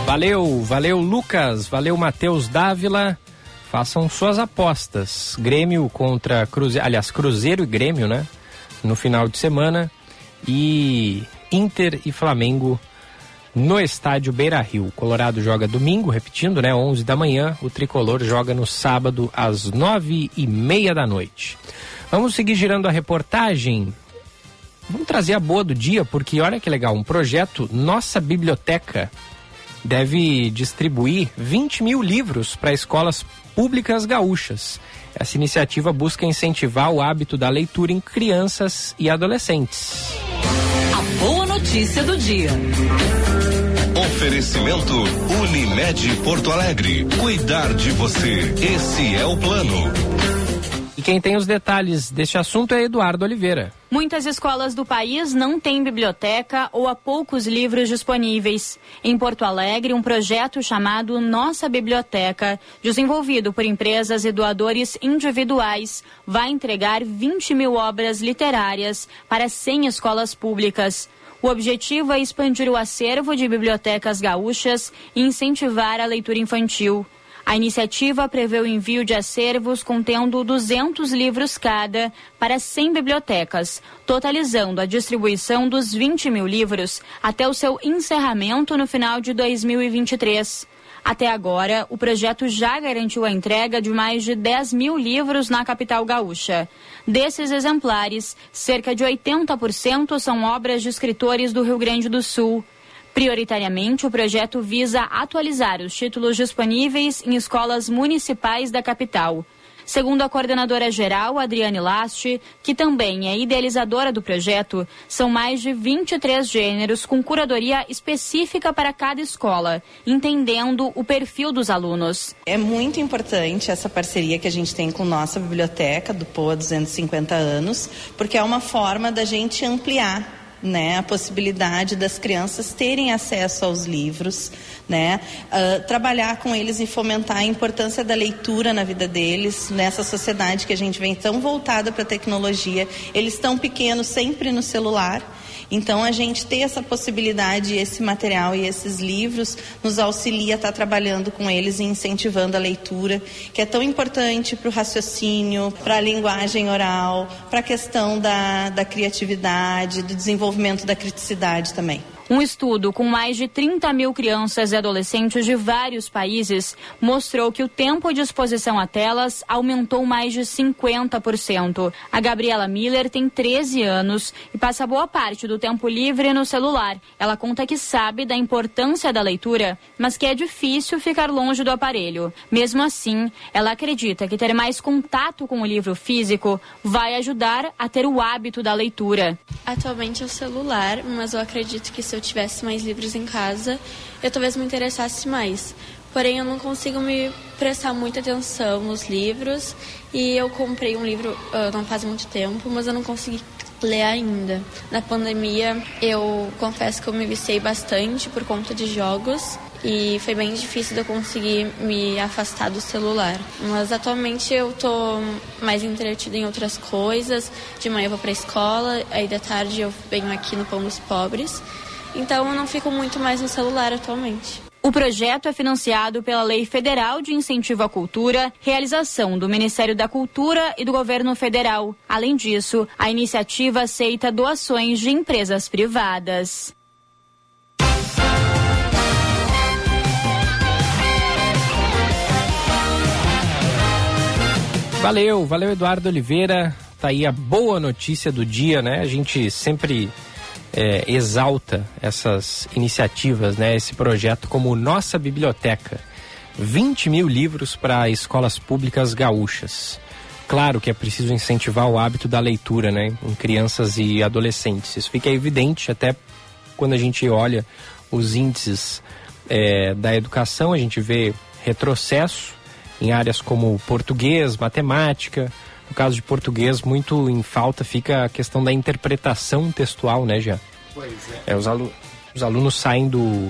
Valeu, valeu Lucas, valeu Matheus Dávila. Façam suas apostas. Grêmio contra Cruzeiro, aliás, Cruzeiro e Grêmio, né? No final de semana. E Inter e Flamengo no estádio Beira Rio. Colorado joga domingo, repetindo, né? 11 da manhã. O tricolor joga no sábado às nove e meia da noite. Vamos seguir girando a reportagem. Vamos trazer a boa do dia, porque olha que legal, um projeto Nossa Biblioteca deve distribuir 20 mil livros para escolas públicas gaúchas. Essa iniciativa busca incentivar o hábito da leitura em crianças e adolescentes. A boa notícia do dia. Oferecimento Unimed Porto Alegre. Cuidar de você. Esse é o plano. E quem tem os detalhes deste assunto é Eduardo Oliveira. Muitas escolas do país não têm biblioteca ou há poucos livros disponíveis. Em Porto Alegre, um projeto chamado Nossa Biblioteca, desenvolvido por empresas e doadores individuais, vai entregar 20 mil obras literárias para 100 escolas públicas. O objetivo é expandir o acervo de bibliotecas gaúchas e incentivar a leitura infantil. A iniciativa prevê o envio de acervos contendo 200 livros cada para 100 bibliotecas, totalizando a distribuição dos 20 mil livros até o seu encerramento no final de 2023. Até agora, o projeto já garantiu a entrega de mais de 10 mil livros na capital gaúcha. Desses exemplares, cerca de 80% são obras de escritores do Rio Grande do Sul. Prioritariamente, o projeto visa atualizar os títulos disponíveis em escolas municipais da capital. Segundo a coordenadora geral, Adriane Last, que também é idealizadora do projeto, são mais de 23 gêneros com curadoria específica para cada escola, entendendo o perfil dos alunos. É muito importante essa parceria que a gente tem com nossa biblioteca do POA 250 anos, porque é uma forma da gente ampliar né, a possibilidade das crianças terem acesso aos livros, né, uh, trabalhar com eles e fomentar a importância da leitura na vida deles, nessa sociedade que a gente vem tão voltada para a tecnologia, eles tão pequenos sempre no celular então, a gente ter essa possibilidade, esse material e esses livros nos auxilia a estar trabalhando com eles e incentivando a leitura, que é tão importante para o raciocínio, para a linguagem oral, para a questão da, da criatividade, do desenvolvimento da criticidade também. Um estudo com mais de 30 mil crianças e adolescentes de vários países mostrou que o tempo de exposição a telas aumentou mais de 50%. A Gabriela Miller tem 13 anos e passa boa parte do tempo livre no celular. Ela conta que sabe da importância da leitura, mas que é difícil ficar longe do aparelho. Mesmo assim, ela acredita que ter mais contato com o livro físico vai ajudar a ter o hábito da leitura. Atualmente é o celular, mas eu acredito que se eu tivesse mais livros em casa, eu talvez me interessasse mais. Porém, eu não consigo me prestar muita atenção nos livros e eu comprei um livro uh, não faz muito tempo, mas eu não consegui ler ainda. Na pandemia, eu confesso que eu me viciei bastante por conta de jogos e foi bem difícil de eu conseguir me afastar do celular. Mas atualmente eu tô mais entretida em outras coisas. De manhã eu vou pra escola, aí da tarde eu venho aqui no Pão dos Pobres. Então eu não fico muito mais no celular atualmente. O projeto é financiado pela Lei Federal de Incentivo à Cultura, realização do Ministério da Cultura e do Governo Federal. Além disso, a iniciativa aceita doações de empresas privadas. Valeu, valeu Eduardo Oliveira. Tá aí a boa notícia do dia, né? A gente sempre é, exalta essas iniciativas, né? Esse projeto como Nossa Biblioteca. 20 mil livros para escolas públicas gaúchas. Claro que é preciso incentivar o hábito da leitura, né? Em crianças e adolescentes. Isso fica evidente até quando a gente olha os índices é, da educação, a gente vê retrocesso em áreas como português, matemática. No caso de português, muito em falta fica a questão da interpretação textual, né, Jean? Pois é. é os, alu os alunos saem do,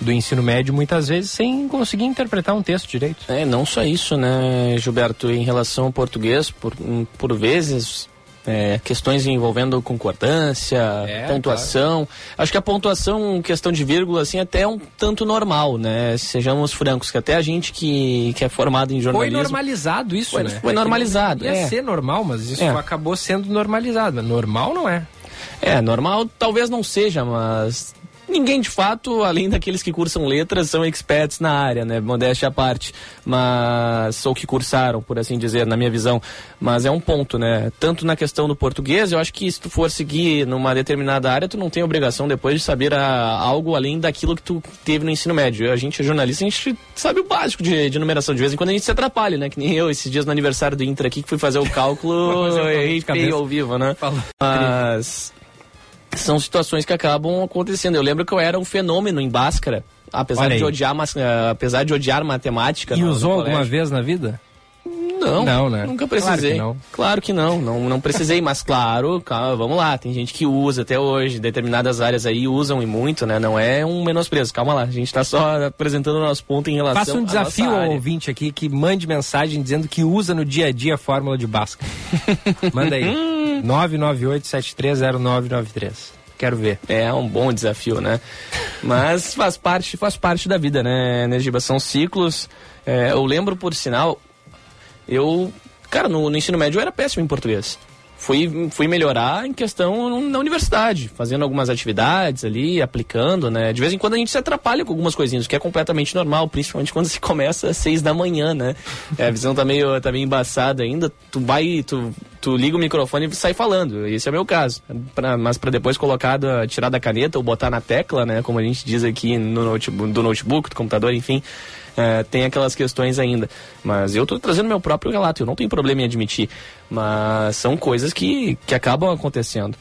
do ensino médio muitas vezes sem conseguir interpretar um texto direito. É, não só isso, né, Gilberto? Em relação ao português, por, por vezes é, questões envolvendo concordância, é, pontuação. Claro. Acho que a pontuação, questão de vírgula, assim, até é um tanto normal, né? Sejamos francos, que até a gente que, que é formado em jornalismo... Foi normalizado isso, foi, né? Foi normalizado, Ia é. ser normal, mas isso é. acabou sendo normalizado. Normal não é. É, normal talvez não seja, mas ninguém de fato, além daqueles que cursam letras, são experts na área, né? Modéstia à parte. Mas. Ou que cursaram, por assim dizer, na minha visão. Mas é um ponto, né? Tanto na questão do português, eu acho que se tu for seguir numa determinada área, tu não tem obrigação depois de saber a, algo além daquilo que tu teve no ensino médio. A gente é jornalista, a gente sabe o básico de, de numeração. De vez em quando a gente se atrapalha, né? Que nem eu, esses dias no aniversário do Inter aqui, que fui fazer o cálculo e feio ao vivo, né? Mas são situações que acabam acontecendo. Eu lembro que eu era um fenômeno em Bhaskara, apesar de odiar, mas, uh, apesar de odiar matemática. E no, usou no alguma vez na vida? Não, não né? nunca precisei. Claro que não. Claro que não, não, não precisei, mas claro, calma, vamos lá, tem gente que usa até hoje, determinadas áreas aí usam e muito, né? Não é um menosprezo, calma lá, a gente tá só apresentando o nosso ponto em relação Faça um desafio ao ouvinte aqui que mande mensagem dizendo que usa no dia a dia a fórmula de Bhaskara. Manda aí. 998-730993. Quero ver. É um bom desafio, né? Mas faz parte, faz parte da vida, né, Energiba? São ciclos. É, eu lembro, por sinal, eu, cara, no, no ensino médio eu era péssimo em português fui, fui melhorar em questão na universidade, fazendo algumas atividades ali, aplicando, né? De vez em quando a gente se atrapalha com algumas coisinhas, que é completamente normal, principalmente quando se começa às seis da manhã, né? É, a visão tá meio, tá meio embaçada ainda, tu vai, tu, tu liga o microfone e sai falando, esse é o meu caso. Pra, mas para depois colocar, tirar da caneta ou botar na tecla, né? Como a gente diz aqui no notebook, do notebook, do computador, enfim é, tem aquelas questões ainda. Mas eu estou trazendo meu próprio relato, eu não tenho problema em admitir. Mas são coisas que, que acabam acontecendo.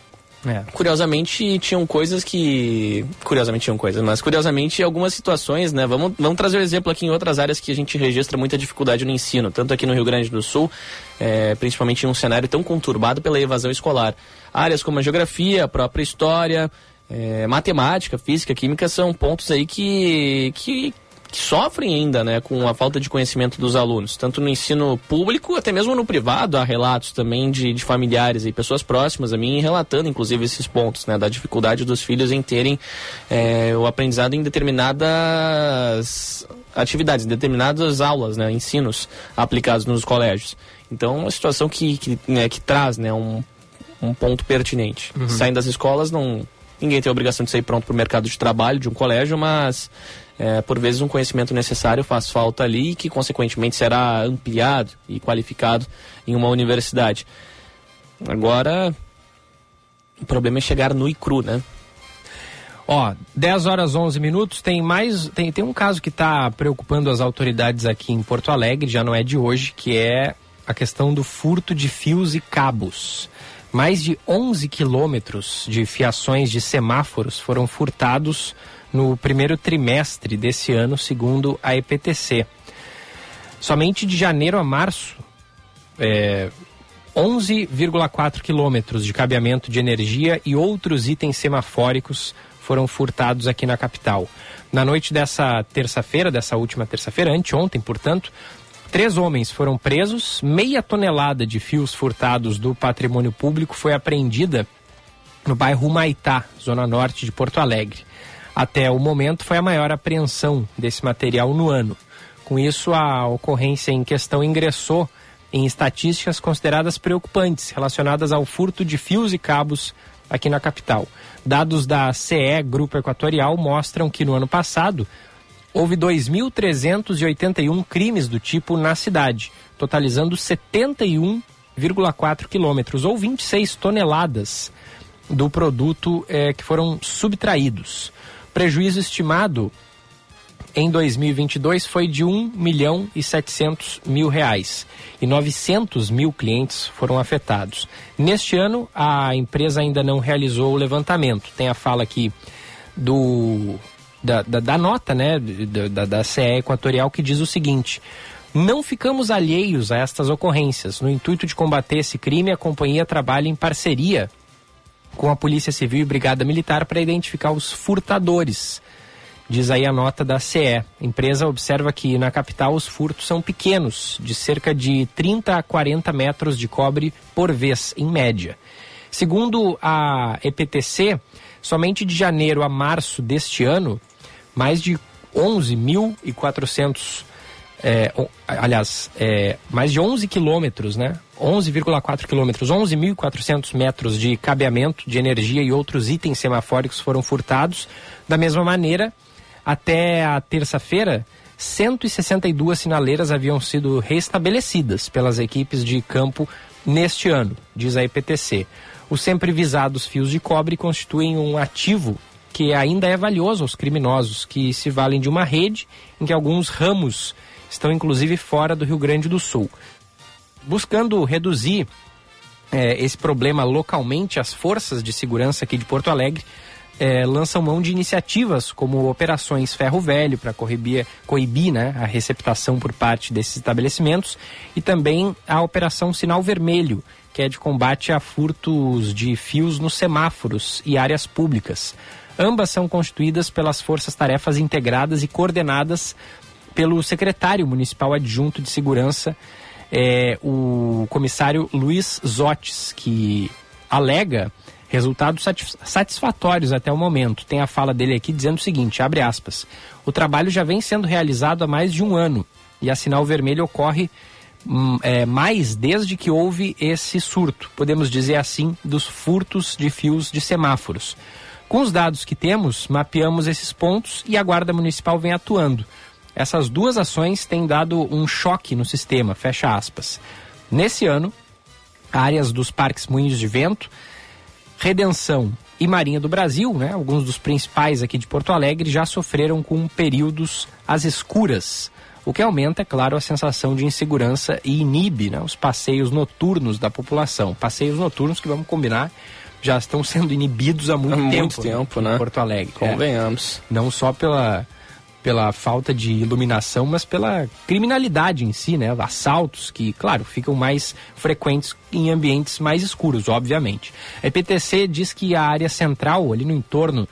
É. Curiosamente, tinham coisas que. Curiosamente tinham coisas, mas curiosamente algumas situações, né? Vamos, vamos trazer um exemplo aqui em outras áreas que a gente registra muita dificuldade no ensino, tanto aqui no Rio Grande do Sul, é, principalmente em um cenário tão conturbado pela evasão escolar. Áreas como a geografia, a própria história, é, matemática, física, química são pontos aí que, que, que sofrem ainda né, com a falta de conhecimento dos alunos, tanto no ensino público, até mesmo no privado, há relatos também de, de familiares e pessoas próximas a mim relatando, inclusive, esses pontos, né, da dificuldade dos filhos em terem é, o aprendizado em determinadas atividades, em determinadas aulas, né, ensinos aplicados nos colégios. Então, é uma situação que, que, né, que traz né, um, um ponto pertinente. Uhum. Saindo das escolas, não, ninguém tem a obrigação de sair pronto para o mercado de trabalho de um colégio, mas é, por vezes um conhecimento necessário faz falta ali e que consequentemente será ampliado e qualificado em uma universidade. Agora, o problema é chegar no e cru, né? Ó, 10 horas 11 minutos, tem mais, tem, tem um caso que está preocupando as autoridades aqui em Porto Alegre, já não é de hoje, que é a questão do furto de fios e cabos. Mais de 11 quilômetros de fiações de semáforos foram furtados no primeiro trimestre desse ano, segundo a EPTC. Somente de janeiro a março, é, 11,4 quilômetros de cabeamento de energia e outros itens semafóricos foram furtados aqui na capital. Na noite dessa terça-feira, dessa última terça-feira, anteontem, portanto, três homens foram presos, meia tonelada de fios furtados do patrimônio público foi apreendida no bairro Maitá, zona norte de Porto Alegre. Até o momento foi a maior apreensão desse material no ano. Com isso, a ocorrência em questão ingressou em estatísticas consideradas preocupantes relacionadas ao furto de fios e cabos aqui na capital. Dados da CE Grupo Equatorial mostram que no ano passado houve 2.381 crimes do tipo na cidade, totalizando 71,4 quilômetros, ou 26 toneladas do produto é, que foram subtraídos. Prejuízo estimado em 2022 foi de 1 milhão e 700 mil reais e 900 mil clientes foram afetados. Neste ano, a empresa ainda não realizou o levantamento. Tem a fala aqui do da, da, da nota né, da, da CE Equatorial que diz o seguinte. Não ficamos alheios a estas ocorrências. No intuito de combater esse crime, a companhia trabalha em parceria com a Polícia Civil e Brigada Militar para identificar os furtadores. Diz aí a nota da CE. A empresa observa que na capital os furtos são pequenos, de cerca de 30 a 40 metros de cobre por vez, em média. Segundo a EPTC, somente de janeiro a março deste ano, mais de 11.400, é, aliás, é, mais de 11 quilômetros, né? 11,4 quilômetros, 11.400 metros de cabeamento de energia e outros itens semafóricos foram furtados. Da mesma maneira, até a terça-feira, 162 sinaleiras haviam sido restabelecidas pelas equipes de campo neste ano, diz a EPTC. Os sempre visados fios de cobre constituem um ativo que ainda é valioso aos criminosos, que se valem de uma rede em que alguns ramos estão inclusive fora do Rio Grande do Sul. Buscando reduzir é, esse problema localmente, as forças de segurança aqui de Porto Alegre é, lançam mão de iniciativas como operações Ferro Velho para coibir, coibir né, a receptação por parte desses estabelecimentos e também a Operação Sinal Vermelho, que é de combate a furtos de fios nos semáforos e áreas públicas. Ambas são constituídas pelas forças-tarefas integradas e coordenadas pelo secretário municipal adjunto de segurança, é, o comissário Luiz Zotes, que alega resultados satisfatórios até o momento. Tem a fala dele aqui dizendo o seguinte, abre aspas, o trabalho já vem sendo realizado há mais de um ano e a sinal vermelho ocorre hum, é, mais desde que houve esse surto, podemos dizer assim, dos furtos de fios de semáforos. Com os dados que temos, mapeamos esses pontos e a Guarda Municipal vem atuando. Essas duas ações têm dado um choque no sistema, fecha aspas. Nesse ano, áreas dos parques Moinhos de Vento, Redenção e Marinha do Brasil, né, alguns dos principais aqui de Porto Alegre, já sofreram com períodos às escuras, o que aumenta, é claro, a sensação de insegurança e inibe né, os passeios noturnos da população. Passeios noturnos que, vamos combinar, já estão sendo inibidos há muito há tempo. Muito tempo, né? Em Porto Alegre. Convenhamos. É. Não só pela, pela falta de iluminação, mas pela criminalidade em si, né? Assaltos que, claro, ficam mais frequentes em ambientes mais escuros, obviamente. A EPTC diz que a área central, ali no entorno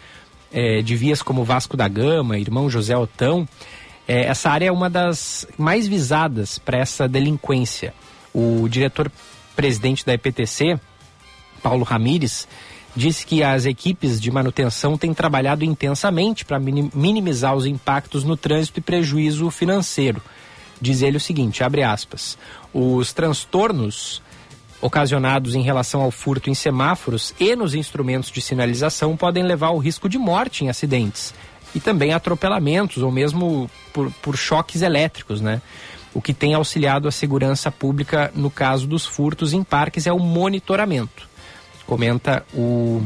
é, de vias como Vasco da Gama, Irmão José Otão, é, essa área é uma das mais visadas para essa delinquência. O diretor-presidente da EPTC, Paulo Ramires, disse que as equipes de manutenção têm trabalhado intensamente para minimizar os impactos no trânsito e prejuízo financeiro. Diz ele o seguinte, abre aspas, os transtornos ocasionados em relação ao furto em semáforos e nos instrumentos de sinalização podem levar ao risco de morte em acidentes e também atropelamentos ou mesmo por, por choques elétricos, né? O que tem auxiliado a segurança pública no caso dos furtos em parques é o monitoramento comenta o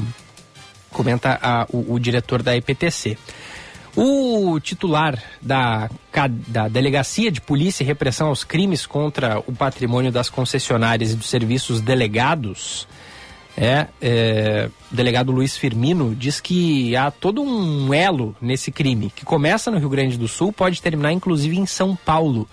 comenta a, o, o, diretor da EPTC. O titular da, da Delegacia de Polícia e Repressão aos Crimes contra o Patrimônio das Concessionárias e dos Serviços Delegados, é, é, delegado Luiz Firmino, diz que há todo um elo nesse crime, que começa no Rio Grande do Sul, pode terminar inclusive em São Paulo,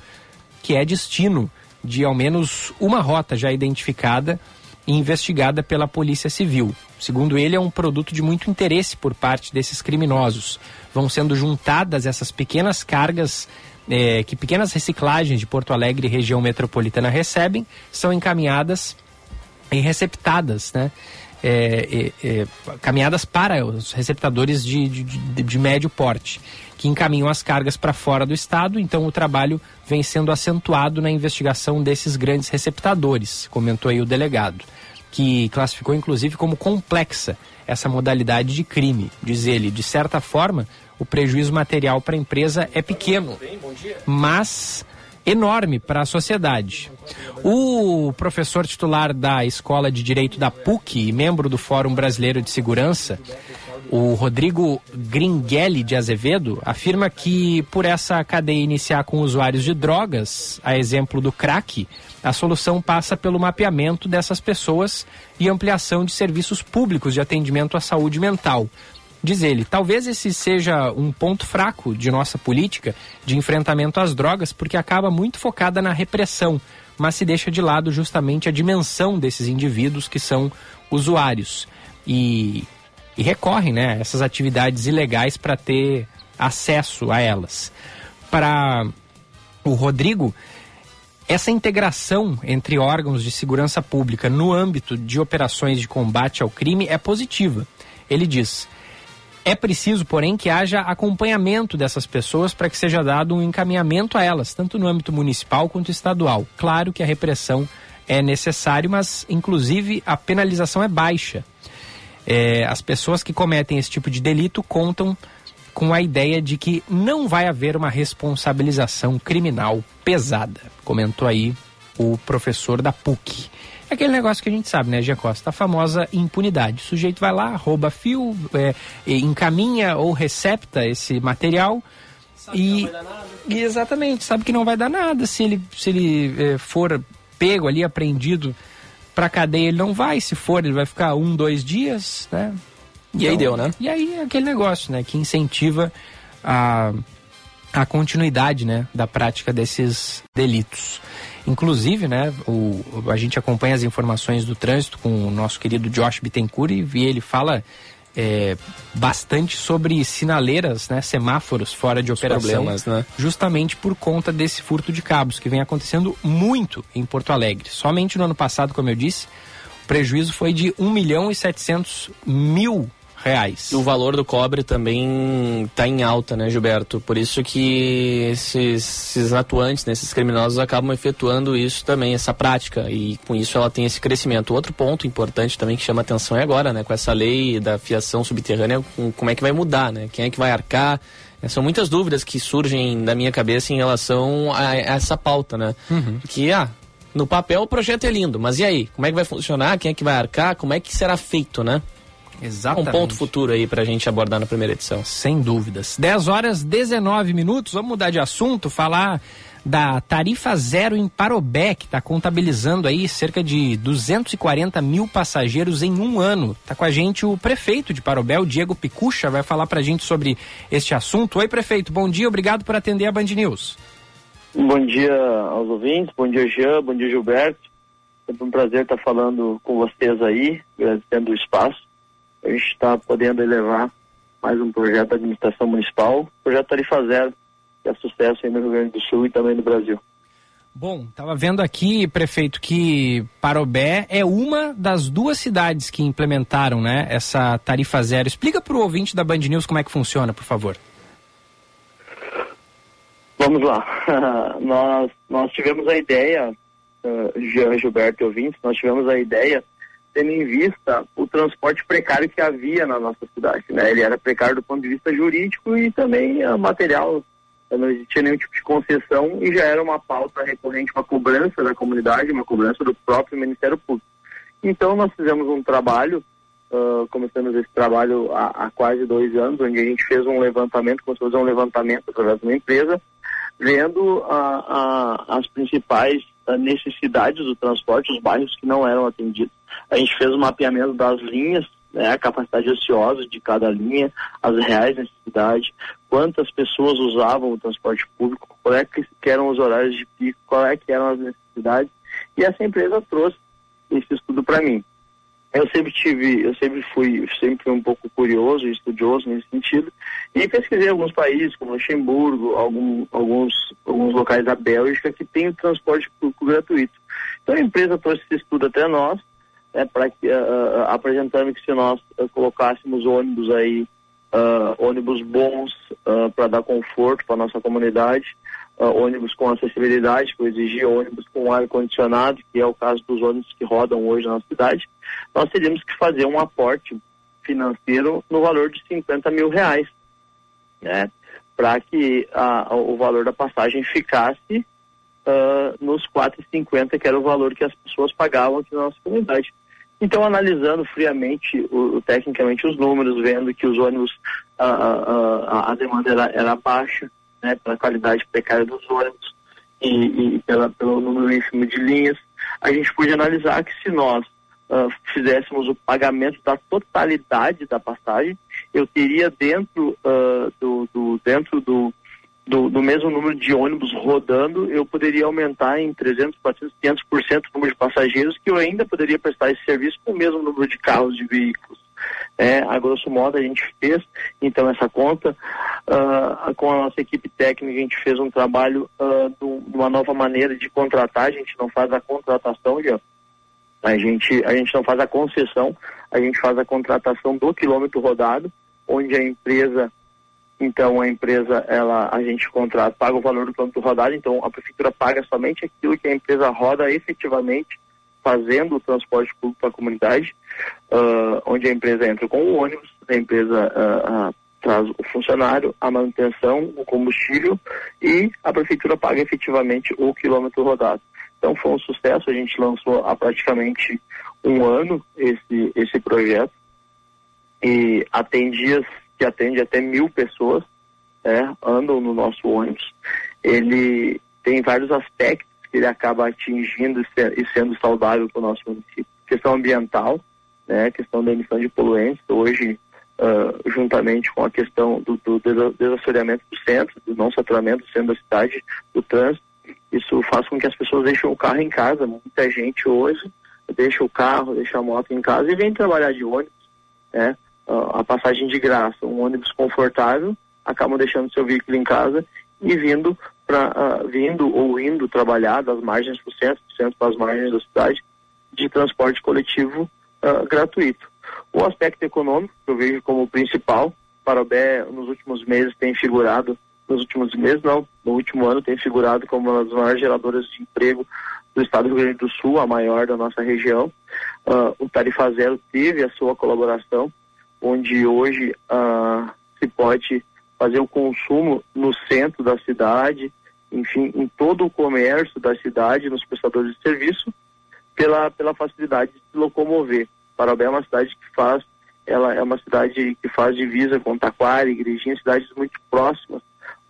que é destino de ao menos uma rota já identificada investigada pela Polícia Civil. Segundo ele, é um produto de muito interesse por parte desses criminosos. Vão sendo juntadas essas pequenas cargas é, que pequenas reciclagens de Porto Alegre e região metropolitana recebem, são encaminhadas e receptadas, né? É, é, é, caminhadas para os receptadores de, de, de, de médio porte, que encaminham as cargas para fora do estado. Então, o trabalho vem sendo acentuado na investigação desses grandes receptadores, comentou aí o delegado. que classificou inclusive como complexa essa modalidade de crime. Diz ele, de certa forma, o prejuízo material para a empresa é pequeno, mas enorme para a sociedade. O professor titular da Escola de Direito da PUC e membro do Fórum Brasileiro de Segurança, o Rodrigo Gringhelli de Azevedo, afirma que por essa cadeia iniciar com usuários de drogas, a exemplo do crack, a solução passa pelo mapeamento dessas pessoas e ampliação de serviços públicos de atendimento à saúde mental. Diz ele, talvez esse seja um ponto fraco de nossa política de enfrentamento às drogas, porque acaba muito focada na repressão, mas se deixa de lado justamente a dimensão desses indivíduos que são usuários e, e recorrem né, a essas atividades ilegais para ter acesso a elas. Para o Rodrigo, essa integração entre órgãos de segurança pública no âmbito de operações de combate ao crime é positiva. Ele diz: é preciso, porém, que haja acompanhamento dessas pessoas para que seja dado um encaminhamento a elas, tanto no âmbito municipal quanto estadual. Claro que a repressão é necessário, mas inclusive a penalização é baixa. É, as pessoas que cometem esse tipo de delito contam com a ideia de que não vai haver uma responsabilização criminal pesada, comentou aí o professor da PUC. É aquele negócio que a gente sabe, né, Gia Costa? A famosa impunidade. O sujeito vai lá, rouba fio, é, encaminha ou recepta esse material. Sabe e, e, exatamente, sabe que não vai dar nada se ele, se ele é, for pego ali, apreendido pra cadeia, ele não vai. Se for, ele vai ficar um, dois dias, né? E aí então, deu, né? E aí é aquele negócio, né? Que incentiva a, a continuidade, né? Da prática desses delitos. Inclusive, né, o, a gente acompanha as informações do trânsito com o nosso querido Josh Bittencourt e ele fala é, bastante sobre sinaleiras, né, semáforos fora de operação, né? justamente por conta desse furto de cabos que vem acontecendo muito em Porto Alegre. Somente no ano passado, como eu disse, o prejuízo foi de 1 milhão e 700 mil reais. O valor do cobre também está em alta, né, Gilberto? Por isso que esses, esses atuantes, né, esses criminosos acabam efetuando isso também, essa prática, e com isso ela tem esse crescimento. Outro ponto importante também que chama atenção é agora, né, com essa lei da fiação subterrânea, como é que vai mudar, né? Quem é que vai arcar? É, são muitas dúvidas que surgem da minha cabeça em relação a essa pauta, né? Uhum. Que, ah, no papel o projeto é lindo, mas e aí? Como é que vai funcionar? Quem é que vai arcar? Como é que será feito, né? Exatamente. Um ponto futuro aí para a gente abordar na primeira edição. Sem dúvidas. 10 horas 19 minutos, vamos mudar de assunto, falar da tarifa zero em Parobé, que está contabilizando aí cerca de 240 mil passageiros em um ano. Está com a gente o prefeito de Parobé, o Diego Picucha, vai falar para a gente sobre este assunto. Oi, prefeito, bom dia, obrigado por atender a Band News. Bom dia aos ouvintes, bom dia Jean, bom dia Gilberto. Sempre um prazer estar falando com vocês aí, agradecendo o espaço a gente está podendo elevar mais um projeto da administração municipal, projeto Tarifa Zero, que é sucesso aí no Rio Grande do Sul e também no Brasil. Bom, estava vendo aqui, prefeito, que Parobé é uma das duas cidades que implementaram né, essa tarifa zero. Explica para o ouvinte da Band News como é que funciona, por favor. Vamos lá. nós, nós tivemos a ideia, uh, Jean Gilberto e ouvintes, nós tivemos a ideia tendo em vista o transporte precário que havia na nossa cidade. Né? Ele era precário do ponto de vista jurídico e também uh, material, não existia nenhum tipo de concessão e já era uma pauta recorrente, uma cobrança da comunidade, uma cobrança do próprio Ministério Público. Então nós fizemos um trabalho, uh, começamos esse trabalho há, há, quase dois anos, onde a gente fez um levantamento, começou a fazer um levantamento através de uma empresa, vendo as principais necessidades do transporte, os bairros que não eram atendidos. A gente fez o um mapeamento das linhas, né, a capacidade ociosa de cada linha, as reais necessidades, quantas pessoas usavam o transporte público, qual é que, eram os horários de pico, qual é que eram as necessidades, e essa empresa trouxe esse estudo para mim. Eu sempre tive, eu sempre fui, sempre fui um pouco curioso e estudioso nesse sentido, e pesquisei alguns países, como Luxemburgo, algum, alguns, alguns locais da Bélgica, que tem transporte público gratuito. Então a empresa trouxe esse estudo até nós, né, para que, uh, apresentando que se nós uh, colocássemos ônibus aí, uh, ônibus bons para dar conforto para nossa comunidade, ônibus com acessibilidade, que exigir ônibus com ar condicionado, que é o caso dos ônibus que rodam hoje na cidade, nós teríamos que fazer um aporte financeiro no valor de 50 mil reais, né? Para que a, o valor da passagem ficasse uh, nos 4,50, que era o valor que as pessoas pagavam aqui na nossa comunidade. Então, analisando friamente, o, tecnicamente, os números, vendo que os ônibus, uh, uh, a demanda era, era baixa, né, pela qualidade precária dos ônibus e, e pela, pelo número ínfimo de linhas, a gente pôde analisar que se nós uh, fizéssemos o pagamento da totalidade da passagem, eu teria dentro uh, do, do, dentro do, do, do, mesmo número de ônibus rodando, eu poderia aumentar em 300, 400, 500% o número de passageiros que eu ainda poderia prestar esse serviço com o mesmo número de carros, de veículos. É, a grosso modo a gente fez então essa conta. Uh, com a nossa equipe técnica a gente fez um trabalho uh, de uma nova maneira de contratar. A gente não faz a contratação já a gente, a gente não faz a concessão, a gente faz a contratação do quilômetro rodado, onde a empresa, então a empresa, ela, a gente contrata, paga o valor do quilômetro rodado, então a prefeitura paga somente aquilo que a empresa roda efetivamente, fazendo o transporte público para a comunidade, uh, onde a empresa entra com o ônibus, a empresa uh, uh, traz o funcionário, a manutenção, o combustível e a prefeitura paga efetivamente o quilômetro rodado. Então foi um sucesso, a gente lançou há praticamente um ano esse, esse projeto e atende dias que atende até mil pessoas, é, andam no nosso ônibus. Ele tem vários aspectos que ele acaba atingindo e sendo saudável para o nosso município. Questão ambiental, né, questão da emissão de poluentes, hoje Uh, juntamente com a questão do, do desassoreamento do centro, do não saturamento do centro da cidade, do trânsito, isso faz com que as pessoas deixem o carro em casa. Muita gente hoje deixa o carro, deixa a moto em casa e vem trabalhar de ônibus. Né? a passagem de graça, um ônibus confortável, acabam deixando seu veículo em casa e vindo para uh, vindo ou indo trabalhar das margens para o centro, do centro para as margens da cidade, de transporte coletivo uh, gratuito. O aspecto econômico, que eu vejo como principal, Parobé nos últimos meses tem figurado nos últimos meses, não, no último ano tem figurado como uma das maiores geradoras de emprego do estado do Rio Grande do Sul, a maior da nossa região. Uh, o Tarifa Zero teve a sua colaboração, onde hoje uh, se pode fazer o consumo no centro da cidade, enfim, em todo o comércio da cidade, nos prestadores de serviço, pela, pela facilidade de se locomover. Parabéns é uma cidade que faz, ela é uma cidade que faz divisa com Taquara, Igrejinha, cidades muito próximas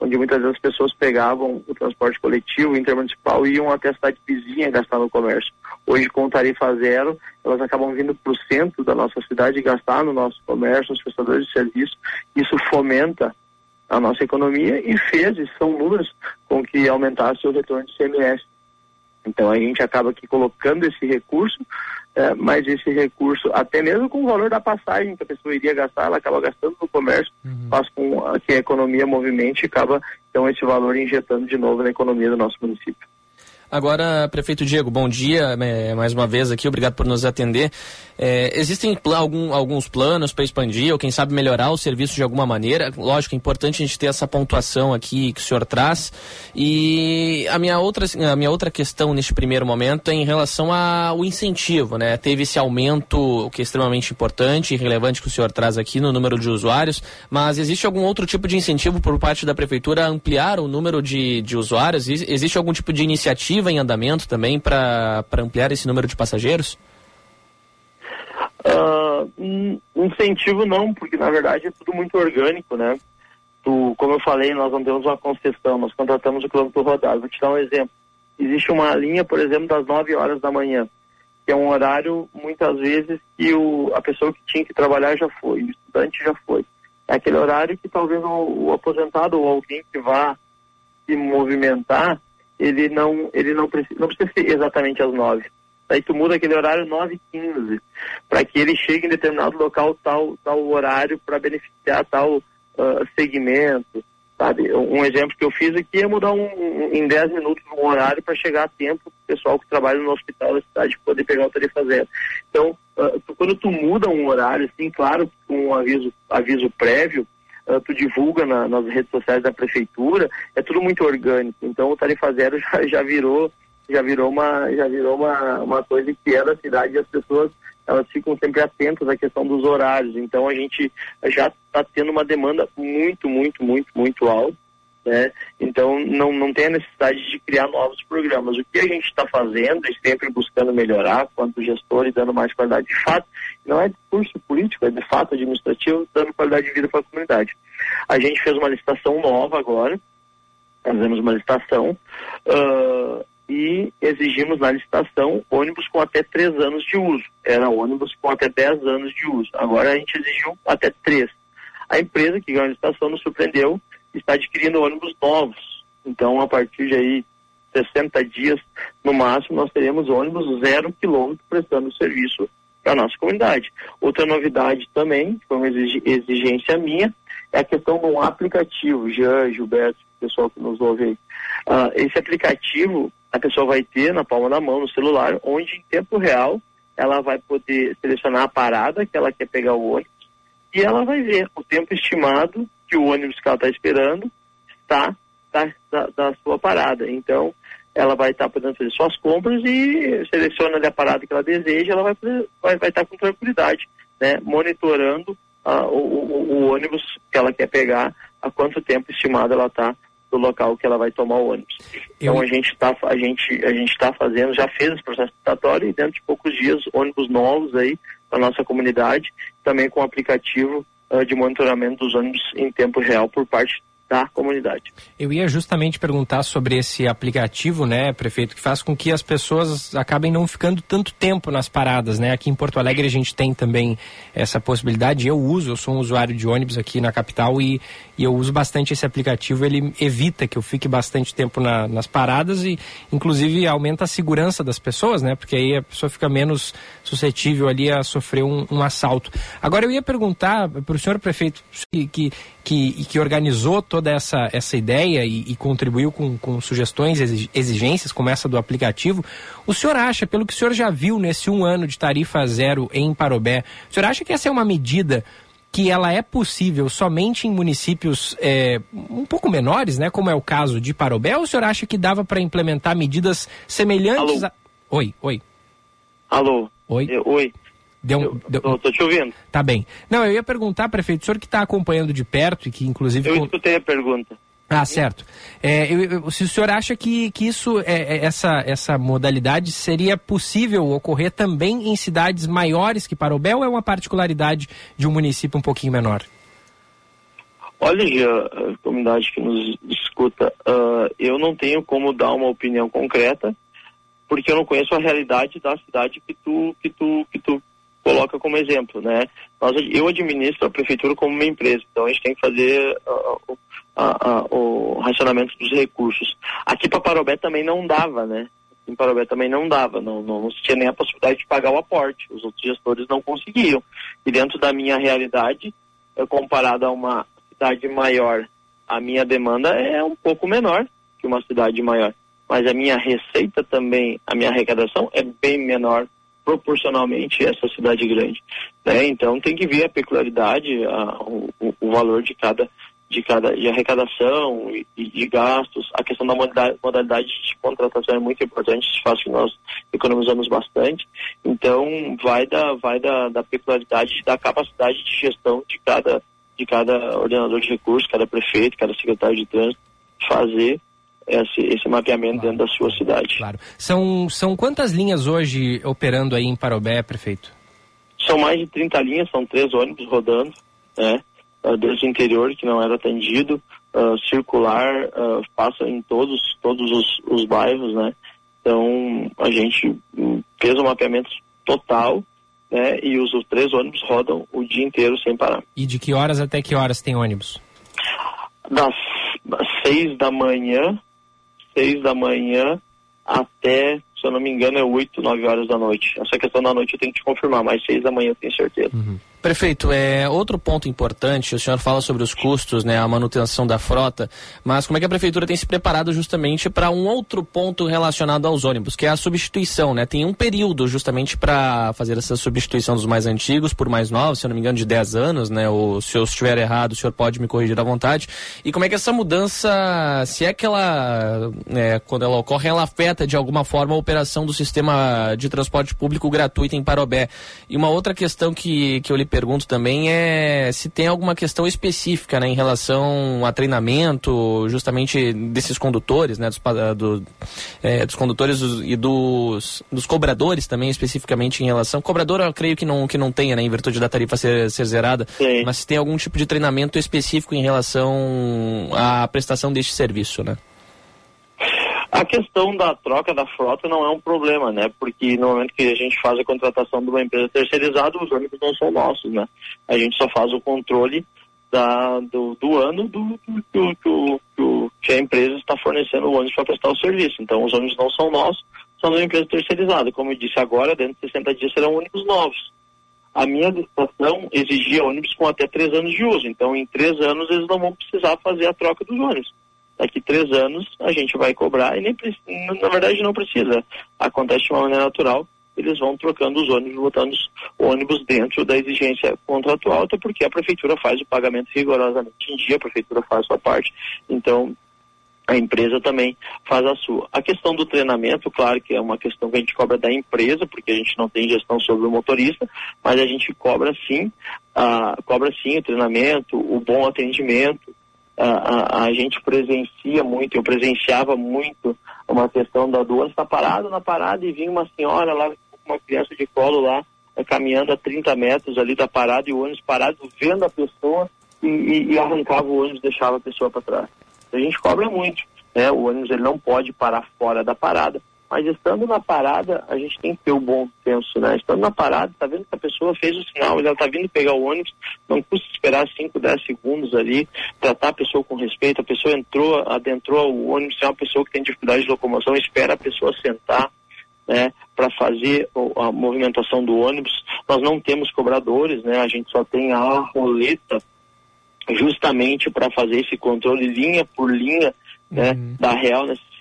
onde muitas vezes as pessoas pegavam o transporte coletivo intermunicipal e iam até a cidade vizinha gastar no comércio. Hoje, com tarifa zero, elas acabam vindo para o centro da nossa cidade gastar no nosso comércio, nos prestadores de serviço. Isso fomenta a nossa economia e fez, e são números, com que aumentasse o retorno de CMS. Então a gente acaba aqui colocando esse recurso é, mas esse recurso, até mesmo com o valor da passagem que a pessoa iria gastar, ela acaba gastando no comércio, uhum. faz com que a economia movimente e acaba, então, esse valor injetando de novo na economia do nosso município. Agora, prefeito Diego, bom dia é, mais uma vez aqui, obrigado por nos atender. É, existem algum, alguns planos para expandir ou quem sabe melhorar o serviço de alguma maneira? Lógico, é importante a gente ter essa pontuação aqui que o senhor traz. E a minha outra, a minha outra questão neste primeiro momento é em relação ao incentivo, né? Teve esse aumento que é extremamente importante e relevante que o senhor traz aqui no número de usuários, mas existe algum outro tipo de incentivo por parte da prefeitura a ampliar o número de, de usuários? Existe algum tipo de iniciativa em andamento também para ampliar esse número de passageiros? Uh, incentivo não, porque na verdade é tudo muito orgânico, né? Tu, como eu falei, nós não temos uma concessão, nós contratamos o quilômetro rodado. Vou te dar um exemplo. Existe uma linha, por exemplo, das 9 horas da manhã, que é um horário, muitas vezes, que o, a pessoa que tinha que trabalhar já foi, o estudante já foi. É aquele horário que talvez o, o aposentado ou alguém que vá se movimentar ele não, ele não precisa, não precisa ser exatamente às nove. Aí tu muda aquele horário 9 e 15 para que ele chegue em determinado local tal, tal horário para beneficiar tal uh, segmento, sabe? Um exemplo que eu fiz aqui é mudar um, um em 10 minutos um horário para chegar a tempo o pessoal que trabalha no hospital da cidade poder pegar o tarifa zero. Então, uh, tu, quando tu muda um horário, assim, claro, com um aviso, aviso prévio, uh, tu divulga na, nas redes sociais da prefeitura, é tudo muito orgânico. Então o Tarifa Zero já, já virou já virou uma já virou uma, uma coisa que é da cidade e as pessoas elas ficam sempre atentas à questão dos horários. Então a gente já está tendo uma demanda muito, muito, muito, muito alta. Né? Então não, não tem a necessidade de criar novos programas. O que a gente está fazendo e sempre buscando melhorar, quanto gestor e dando mais qualidade de fato, não é discurso político, é de fato administrativo, dando qualidade de vida para a comunidade. A gente fez uma licitação nova agora, fizemos uma licitação uh, e exigimos na licitação ônibus com até três anos de uso. Era ônibus com até 10 anos de uso. Agora a gente exigiu até três. A empresa que ganhou a licitação nos surpreendeu está adquirindo ônibus novos. Então, a partir de aí 60 dias no máximo, nós teremos ônibus zero quilômetro prestando serviço para a nossa comunidade. Outra novidade também, que foi uma exigência minha, é a questão um aplicativo. Jean, Gilberto, pessoal que nos ouve aí. Uh, esse aplicativo a pessoa vai ter na palma da mão, no celular, onde em tempo real ela vai poder selecionar a parada que ela quer pegar o ônibus e ela vai ver o tempo estimado que o ônibus que ela está esperando está da, da, da, sua parada. Então, ela vai estar tá podendo fazer suas compras e seleciona a parada que ela deseja, ela vai estar vai, vai tá com tranquilidade, né? monitorando uh, o, o, o, ônibus que ela quer pegar, a quanto tempo estimado ela está do local que ela vai tomar o ônibus. Eu... Então a gente está a gente a gente está fazendo, já fez esse processo licitatório e dentro de poucos dias ônibus novos aí para nossa comunidade, também com aplicativo uh, de monitoramento dos ônibus em tempo real por parte da comunidade. Eu ia justamente perguntar sobre esse aplicativo, né, prefeito, que faz com que as pessoas acabem não ficando tanto tempo nas paradas, né? Aqui em Porto Alegre a gente tem também essa possibilidade. Eu uso, eu sou um usuário de ônibus aqui na capital e, e eu uso bastante esse aplicativo. Ele evita que eu fique bastante tempo na, nas paradas e, inclusive, aumenta a segurança das pessoas, né? Porque aí a pessoa fica menos suscetível ali a sofrer um, um assalto. Agora eu ia perguntar para o senhor prefeito que, que que, organizou toda essa, essa ideia e, e contribuiu com, com sugestões, exigências, como essa do aplicativo, o senhor acha, pelo que o senhor já viu nesse um ano de tarifa zero em Parobé, o senhor acha que essa é uma medida que ela é possível somente em municípios é, um pouco menores, né, como é o caso de Parobé, ou o senhor acha que dava para implementar medidas semelhantes Alô? a... Oi, oi. Alô? Oi? Eu, oi. Deu, eu, deu... Tô, te ouvindo. Tá bem. Não, eu ia perguntar, prefeito, o senhor que está acompanhando de perto e que inclusive... Eu escutei a pergunta. Ah, certo. É, eu, eu, se o senhor acha que, que isso, é, é, essa, essa modalidade seria possível ocorrer também em cidades maiores que Parobé ou é uma particularidade de um município um pouquinho menor? Olha, a comunidade que nos escuta, uh, eu não tenho como dar uma opinião concreta, porque eu não conheço a realidade da cidade que tu, que tu, que tu coloca como exemplo, né? Nós, eu administro a prefeitura como uma empresa, então a gente tem que fazer uh, uh, uh, o racionamento dos recursos. Aqui para Parobé também não dava, né? Em Parobé também não dava, não, não, não tinha nem a possibilidade de pagar o aporte, os outros gestores não conseguiam. E dentro da minha realidade, comparado a uma cidade maior, a minha demanda é um pouco menor que uma cidade maior. Mas a minha receita também, a minha arrecadação é bem menor proporcionalmente essa cidade grande. Né? Então tem que ver a peculiaridade, a, o, o, valor de cada de cada de arrecadação e, e de gastos. A questão da modalidade, modalidade, de contratação é muito importante, faz que nós economizamos bastante. Então vai da vai da, da peculiaridade da capacidade de gestão de cada de cada ordenador de recursos, cada prefeito, cada secretário de trânsito fazer esse, esse mapeamento claro. dentro da sua cidade. Claro. São, são quantas linhas hoje operando aí em Parobé, prefeito? São mais de 30 linhas, são três ônibus rodando, né? Uh, desde o interior, que não era atendido, uh, circular, uh, passa em todos, todos os, os bairros, né? Então, a gente fez um mapeamento total, né? E os, os três ônibus rodam o dia inteiro sem parar. E de que horas até que horas tem ônibus? Das, das seis da manhã seis da manhã até, se eu não me engano, é oito, nove horas da noite. Essa questão da noite eu tenho que te confirmar, mas seis da manhã eu tenho certeza. Uhum. Prefeito, é outro ponto importante, o senhor fala sobre os custos, né, a manutenção da frota, mas como é que a prefeitura tem se preparado justamente para um outro ponto relacionado aos ônibus, que é a substituição, né? Tem um período justamente para fazer essa substituição dos mais antigos por mais novos, se eu não me engano, de 10 anos, né? Ou se eu estiver errado, o senhor pode me corrigir à vontade. E como é que essa mudança, se é que ela, né, quando ela ocorre, ela afeta de alguma forma a operação do sistema de transporte público gratuito em Parobé? E uma outra questão que, que eu lhe pergunto também é se tem alguma questão específica né, em relação a treinamento justamente desses condutores, né, dos, do, é, dos condutores e dos, dos cobradores também, especificamente em relação. Cobrador eu creio que não, que não tenha, né, em virtude da tarifa ser, ser zerada, Sim. mas se tem algum tipo de treinamento específico em relação à prestação deste serviço, né? A questão da troca da frota não é um problema, né? Porque no momento que a gente faz a contratação de uma empresa terceirizada, os ônibus não são nossos, né? A gente só faz o controle da, do, do ano do, do, do, do, que a empresa está fornecendo o ônibus para prestar o serviço. Então, os ônibus não são nossos, são uma empresa terceirizada. Como eu disse agora, dentro de 60 dias serão ônibus novos. A minha licitação exigia ônibus com até três anos de uso. Então, em três anos, eles não vão precisar fazer a troca dos ônibus daqui três anos a gente vai cobrar e nem na verdade não precisa. Acontece de uma maneira natural, eles vão trocando os ônibus, botando os ônibus dentro da exigência contratual, até porque a prefeitura faz o pagamento rigorosamente em dia, a prefeitura faz a sua parte, então a empresa também faz a sua. A questão do treinamento, claro que é uma questão que a gente cobra da empresa, porque a gente não tem gestão sobre o motorista, mas a gente cobra sim, a, cobra sim o treinamento, o bom atendimento, a, a, gente presencia muito, eu presenciava muito uma questão da doença, está parado na parada e vinha uma senhora lá com uma criança de colo lá, é, caminhando a 30 metros ali da parada e o ônibus parado, vendo a pessoa e, e, e arrancava o ônibus deixava a pessoa para trás. A gente cobra muito, né? O ônibus ele não pode parar fora da parada. Mas estando na parada, a gente tem que ter o bom senso, né? Estando na parada, tá vendo que a pessoa fez o sinal, ela tá vindo pegar o ônibus, não custa esperar 5, 10 segundos ali, tratar a pessoa com respeito, a pessoa entrou, adentrou o ônibus, é uma pessoa que tem dificuldade de locomoção, espera a pessoa sentar, né, para fazer a movimentação do ônibus. Nós não temos cobradores, né? A gente só tem a roleta justamente para fazer esse controle linha por linha, né, uhum. da real necessidade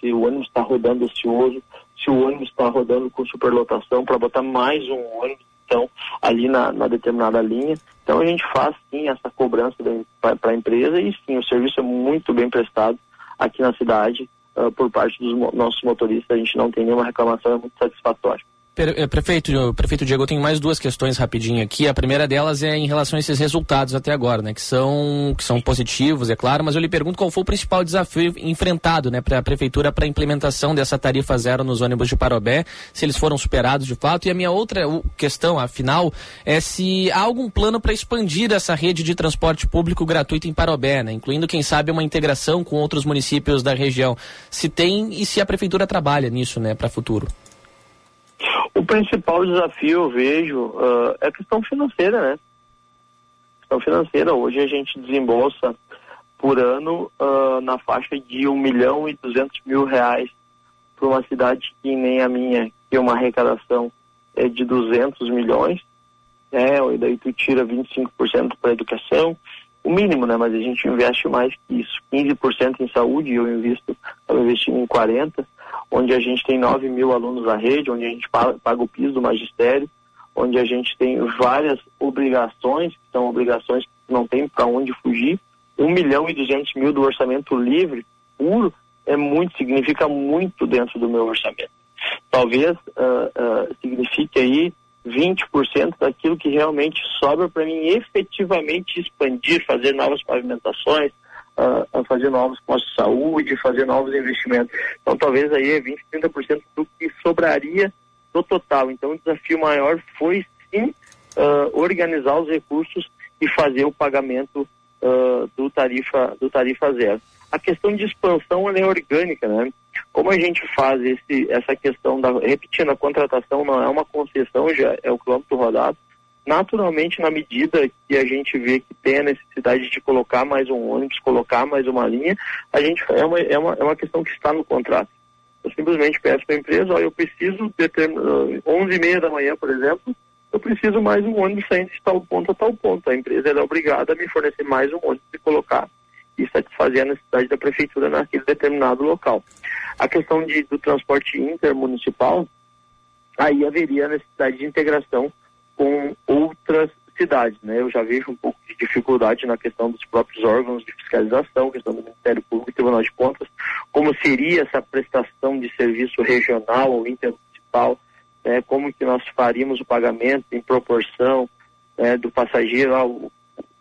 se o ônibus está rodando ocioso, se o ônibus está rodando com superlotação, para botar mais um ônibus então, ali na, na, determinada linha. Então a gente faz sim essa cobrança para a empresa e sim, o serviço é muito bem prestado aqui na cidade uh, por parte dos nossos motoristas. A gente não tem nenhuma reclamação, é muito satisfatório. Eh, prefeito, prefeito Diego, eu tenho mais duas questões rapidinho aqui. A primeira delas é em relação a esses resultados até agora, né? Que são, que são positivos, é claro, mas eu lhe pergunto qual foi o principal desafio enfrentado, né, para a prefeitura para a implementação dessa tarifa zero nos ônibus de Parobé, se eles foram superados de fato. E a minha outra questão, afinal, é se há algum plano para expandir essa rede de transporte público gratuito em Parobé, né? Incluindo, quem sabe, uma integração com outros municípios da região. Se tem e se a prefeitura trabalha nisso, né, para futuro. O principal desafio, eu vejo, uh, é a questão financeira, né? A questão financeira. Hoje a gente desembolsa por ano uh, na faixa de 1 milhão e 200 mil reais para uma cidade que nem a minha, que é uma arrecadação é de 200 milhões, né? E daí tu tira 25% para educação, o mínimo, né? Mas a gente investe mais que isso, 15% em saúde, eu invisto, eu investindo em 40% onde a gente tem 9 mil alunos na rede, onde a gente paga, o piso do magistério, onde a gente tem várias obrigações, que são obrigações que não tem para onde fugir. 1 milhão e 200 mil do orçamento livre, puro, é muito, significa muito dentro do meu orçamento. Talvez uh, uh, signifique aí 20% daquilo que realmente sobra para mim efetivamente expandir, fazer novas pavimentações, a, fazer novos postos de saúde, fazer novos investimentos. Então, talvez aí é 20, 30% do que sobraria do total. Então, o desafio maior foi sim uh, organizar os recursos e fazer o pagamento uh, do tarifa do tarifa zero. A questão de expansão é orgânica, né? Como a gente faz esse, essa questão da repetindo a contratação não é uma concessão, já é o quilômetro rodado naturalmente, na medida que a gente vê que tem a necessidade de colocar mais um ônibus, colocar mais uma linha, a gente é uma, é uma, é uma questão que está no contrato. Eu simplesmente peço para a empresa, ó, eu preciso, determin... 11 e meia da manhã, por exemplo, eu preciso mais um ônibus saindo de tal ponto a tal ponto. A empresa é obrigada a me fornecer mais um ônibus e colocar e satisfazer a necessidade da prefeitura naquele determinado local. A questão de, do transporte intermunicipal, aí haveria a necessidade de integração com outras cidades, né? Eu já vejo um pouco de dificuldade na questão dos próprios órgãos de fiscalização, questão do Ministério Público e Tribunal de Contas, como seria essa prestação de serviço regional ou intermunicipal, né? Como que nós faríamos o pagamento em proporção né, do passageiro ao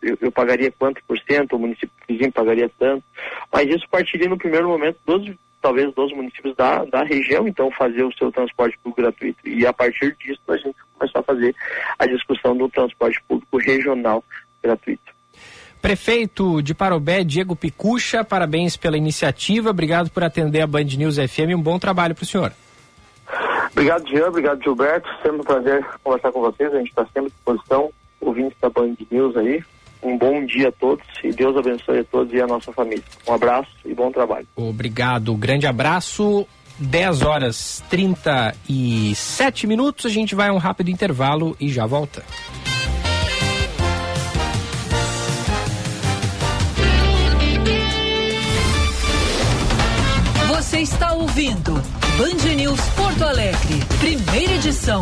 eu, eu, pagaria quanto por cento, o município vizinho pagaria tanto, mas isso partiria no primeiro momento dos talvez dos municípios da, da região, então fazer o seu transporte público gratuito. E a partir disso a gente começar a fazer a discussão do transporte público regional gratuito. Prefeito de Parobé, Diego Picucha, parabéns pela iniciativa, obrigado por atender a Band News FM, um bom trabalho para o senhor. Obrigado, Jean, obrigado, Gilberto, sempre um prazer conversar com vocês, a gente está sempre à disposição, ouvintes da Band News aí, um bom dia a todos e Deus abençoe a todos e a nossa família. Um abraço e bom trabalho. Obrigado, grande abraço. 10 horas 37 minutos, a gente vai a um rápido intervalo e já volta. Você está ouvindo Band News Porto Alegre, primeira edição.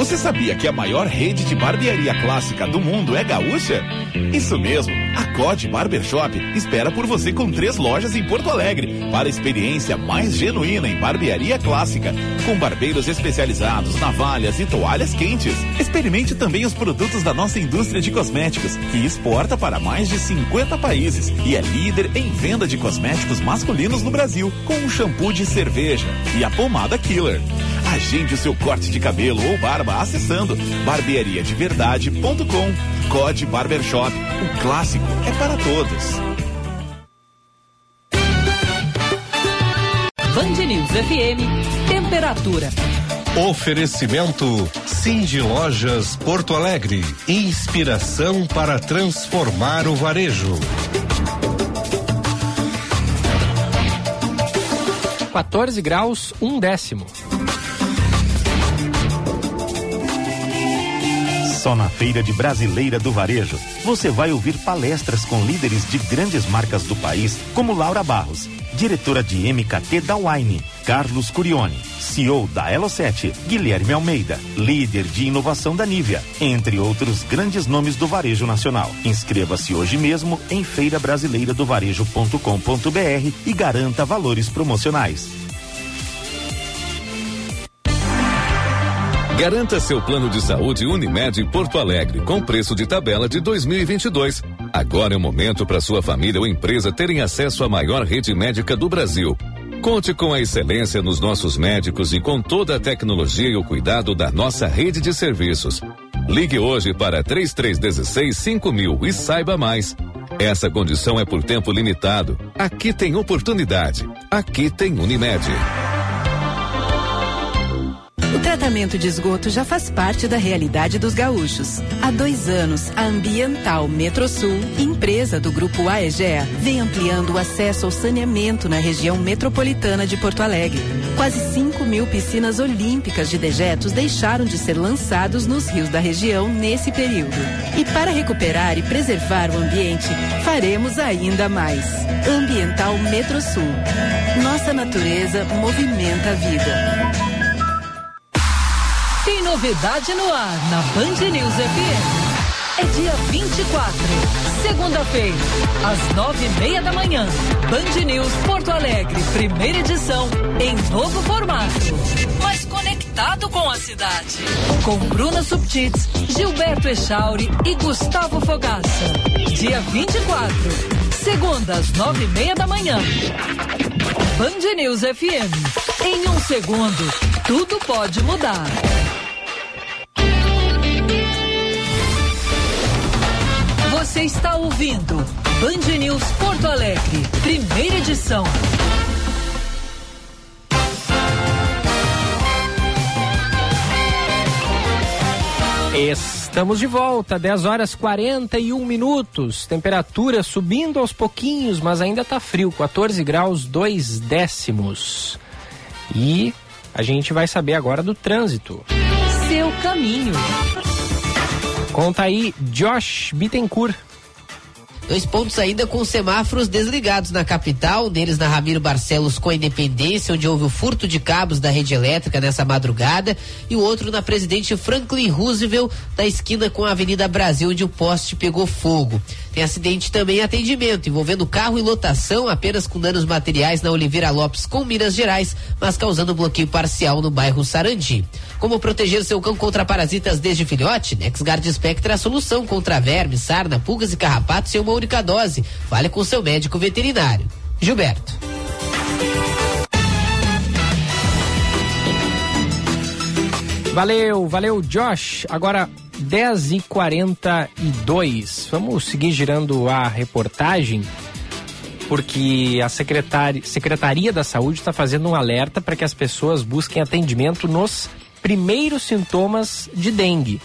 Você sabia que a maior rede de barbearia clássica do mundo é gaúcha? Isso mesmo, a COD Barbershop espera por você com três lojas em Porto Alegre para a experiência mais genuína em barbearia clássica, com barbeiros especializados, navalhas e toalhas quentes. Experimente também os produtos da nossa indústria de cosméticos, que exporta para mais de 50 países e é líder em venda de cosméticos masculinos no Brasil, com o shampoo de cerveja e a pomada Killer. Agende o seu corte de cabelo ou barba acessando barbeariadeverdade.com. Code Barbershop, o clássico é para todos. Band News FM, temperatura. Oferecimento Cindy Lojas Porto Alegre. Inspiração para transformar o varejo. 14 graus, um décimo. Só na Feira de Brasileira do Varejo, você vai ouvir palestras com líderes de grandes marcas do país, como Laura Barros, diretora de MKT da Wine, Carlos Curione, CEO da Elo7, Guilherme Almeida, líder de inovação da Nivea, entre outros grandes nomes do varejo nacional. Inscreva-se hoje mesmo em feirabrasileiradovarejo.com.br e garanta valores promocionais. Garanta seu plano de saúde Unimed Porto Alegre com preço de tabela de 2022. Agora é o momento para sua família ou empresa terem acesso à maior rede médica do Brasil. Conte com a excelência nos nossos médicos e com toda a tecnologia e o cuidado da nossa rede de serviços. Ligue hoje para 3316 5000 e saiba mais. Essa condição é por tempo limitado. Aqui tem oportunidade. Aqui tem Unimed. O tratamento de esgoto já faz parte da realidade dos gaúchos. Há dois anos, a Ambiental Metrosul, empresa do Grupo AEGEA, vem ampliando o acesso ao saneamento na região metropolitana de Porto Alegre. Quase 5 mil piscinas olímpicas de dejetos deixaram de ser lançados nos rios da região nesse período. E para recuperar e preservar o ambiente, faremos ainda mais. Ambiental Metrosul. Nossa natureza movimenta a vida. Novidade no ar na Band News FM. É dia 24, segunda-feira, às nove e meia da manhã. Band News Porto Alegre, primeira edição, em novo formato. Mas conectado com a cidade. Com Bruna Subtits, Gilberto Echauri e Gustavo Fogaça. Dia 24, segunda, às nove e meia da manhã. Band News FM. Em um segundo tudo pode mudar. Você está ouvindo Band News Porto Alegre, primeira edição. Estamos de volta, 10 horas 41 minutos. Temperatura subindo aos pouquinhos, mas ainda tá frio, 14 graus 2 décimos. E a gente vai saber agora do trânsito. Seu caminho. Conta aí, Josh Bittencourt. Dois pontos ainda com semáforos desligados na capital, um deles na Ramiro Barcelos com Independência, onde houve o furto de cabos da rede elétrica nessa madrugada, e o outro na Presidente Franklin Roosevelt, da esquina com a Avenida Brasil, onde o poste pegou fogo. Tem acidente também em atendimento, envolvendo carro e lotação, apenas com danos materiais na Oliveira Lopes com Minas Gerais, mas causando bloqueio parcial no bairro Sarandi. Como proteger seu cão contra parasitas desde filhote? NexGard Spectra é a solução contra vermes, sarna, pulgas e carrapatos em uma única dose. Fale com seu médico veterinário. Gilberto. Valeu, valeu, Josh. Agora 10 e 42 Vamos seguir girando a reportagem, porque a secretária, Secretaria da Saúde está fazendo um alerta para que as pessoas busquem atendimento nos primeiros sintomas de dengue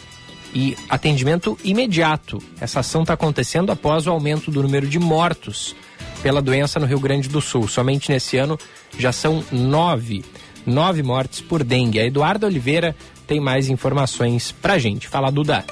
e atendimento imediato. Essa ação está acontecendo após o aumento do número de mortos pela doença no Rio Grande do Sul. Somente nesse ano já são nove, nove mortes por dengue. A Eduardo Oliveira tem mais informações pra gente. Fala, Duda.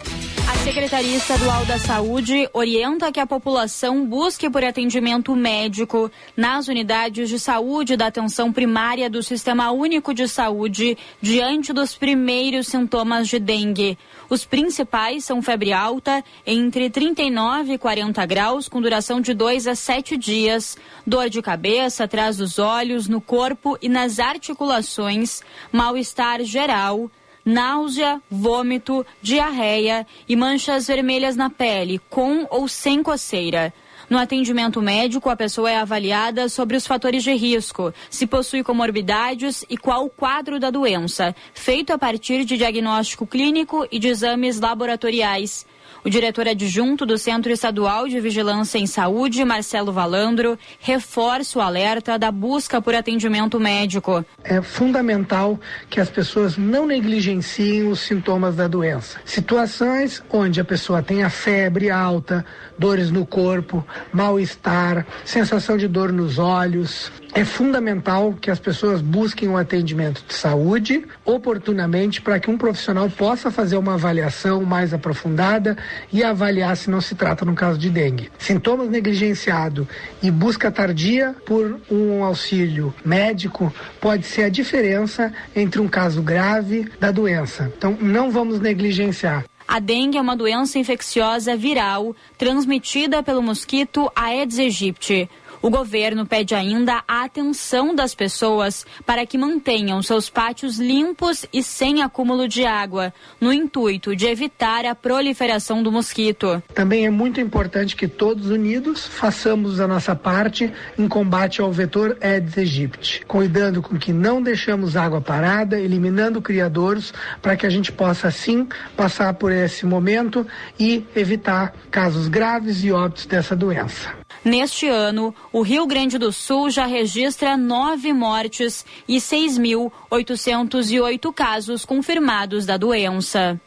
A Secretaria Estadual da Saúde orienta que a população busque por atendimento médico nas unidades de saúde da atenção primária do Sistema Único de Saúde diante dos primeiros sintomas de dengue. Os principais são febre alta, entre 39 e 40 graus, com duração de 2 a 7 dias, dor de cabeça atrás dos olhos, no corpo e nas articulações, mal-estar geral náusea, vômito, diarreia e manchas vermelhas na pele, com ou sem coceira. No atendimento médico, a pessoa é avaliada sobre os fatores de risco, se possui comorbidades e qual o quadro da doença, feito a partir de diagnóstico clínico e de exames laboratoriais. O diretor adjunto do Centro Estadual de Vigilância em Saúde, Marcelo Valandro, reforça o alerta da busca por atendimento médico. É fundamental que as pessoas não negligenciem os sintomas da doença. Situações onde a pessoa tenha febre alta, dores no corpo, mal-estar, sensação de dor nos olhos, é fundamental que as pessoas busquem um atendimento de saúde oportunamente para que um profissional possa fazer uma avaliação mais aprofundada e avaliar se não se trata no caso de dengue. Sintomas negligenciados e busca tardia por um auxílio médico pode ser a diferença entre um caso grave da doença. Então não vamos negligenciar. A dengue é uma doença infecciosa viral transmitida pelo mosquito Aedes aegypti. O governo pede ainda a atenção das pessoas para que mantenham seus pátios limpos e sem acúmulo de água, no intuito de evitar a proliferação do mosquito. Também é muito importante que todos unidos façamos a nossa parte em combate ao vetor Aedes aegypti, cuidando com que não deixamos água parada, eliminando criadouros, para que a gente possa assim passar por esse momento e evitar casos graves e óbitos dessa doença. Neste ano, o Rio Grande do Sul já registra nove mortes e 6.808 casos confirmados da doença.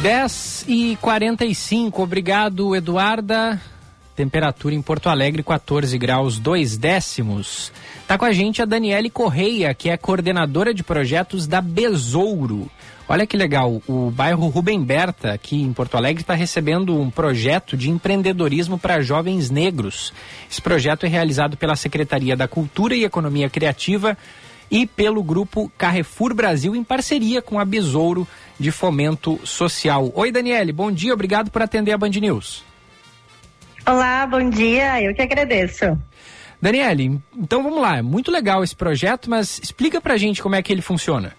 Dez e quarenta e cinco. Obrigado, Eduarda. Temperatura em Porto Alegre, 14 graus, 2 décimos. Tá com a gente a Daniele Correia, que é coordenadora de projetos da Besouro. Olha que legal, o bairro Rubem Berta, aqui em Porto Alegre, está recebendo um projeto de empreendedorismo para jovens negros. Esse projeto é realizado pela Secretaria da Cultura e Economia Criativa e pelo grupo Carrefour Brasil, em parceria com a Besouro de Fomento Social. Oi, Daniele, bom dia, obrigado por atender a Band News. Olá, bom dia, eu que agradeço. Daniele, então vamos lá, é muito legal esse projeto, mas explica pra gente como é que ele funciona.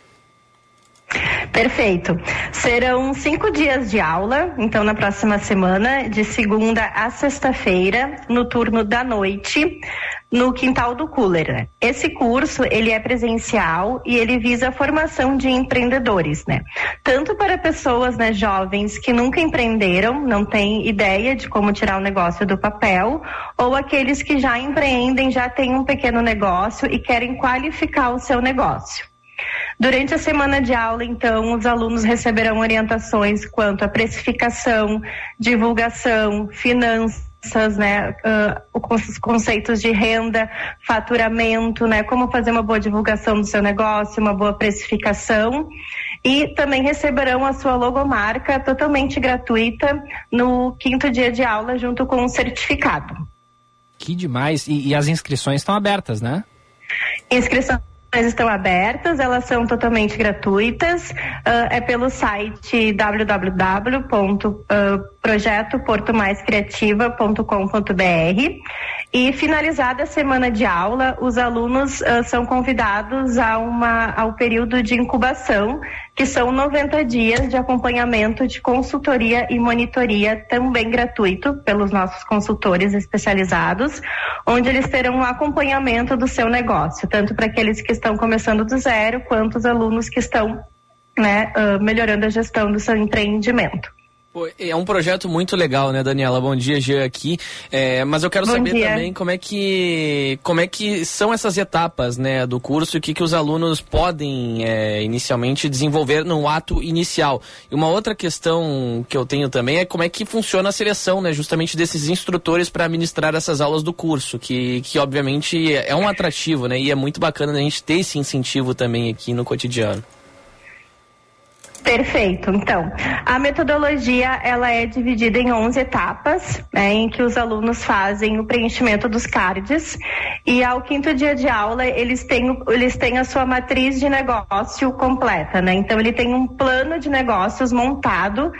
Perfeito. Serão cinco dias de aula, então na próxima semana, de segunda a sexta-feira, no turno da noite, no quintal do Cooler. Esse curso ele é presencial e ele visa a formação de empreendedores, né? Tanto para pessoas né, jovens que nunca empreenderam, não têm ideia de como tirar o negócio do papel, ou aqueles que já empreendem, já têm um pequeno negócio e querem qualificar o seu negócio. Durante a semana de aula, então, os alunos receberão orientações quanto à precificação, divulgação, finanças, né, uh, os conceitos de renda, faturamento, né, como fazer uma boa divulgação do seu negócio, uma boa precificação e também receberão a sua logomarca totalmente gratuita no quinto dia de aula junto com um certificado. Que demais! E, e as inscrições estão abertas, né? Inscrição estão abertas, elas são totalmente gratuitas. Uh, é pelo site www.projetoportomaiscriativa.com.br e finalizada a semana de aula, os alunos uh, são convidados a uma, ao período de incubação, que são 90 dias de acompanhamento de consultoria e monitoria, também gratuito pelos nossos consultores especializados, onde eles terão um acompanhamento do seu negócio, tanto para aqueles que estão começando do zero, quanto os alunos que estão né, uh, melhorando a gestão do seu empreendimento. É um projeto muito legal, né, Daniela? Bom dia, Gia aqui. É, mas eu quero Bom saber dia. também como é que como é que são essas etapas, né, do curso e o que, que os alunos podem é, inicialmente desenvolver no ato inicial. E uma outra questão que eu tenho também é como é que funciona a seleção, né, justamente desses instrutores para ministrar essas aulas do curso, que, que obviamente é um atrativo, né, e é muito bacana a gente ter esse incentivo também aqui no cotidiano. Perfeito. Então, a metodologia ela é dividida em 11 etapas, né, em que os alunos fazem o preenchimento dos cards e ao quinto dia de aula eles têm, eles têm a sua matriz de negócio completa, né? Então ele tem um plano de negócios montado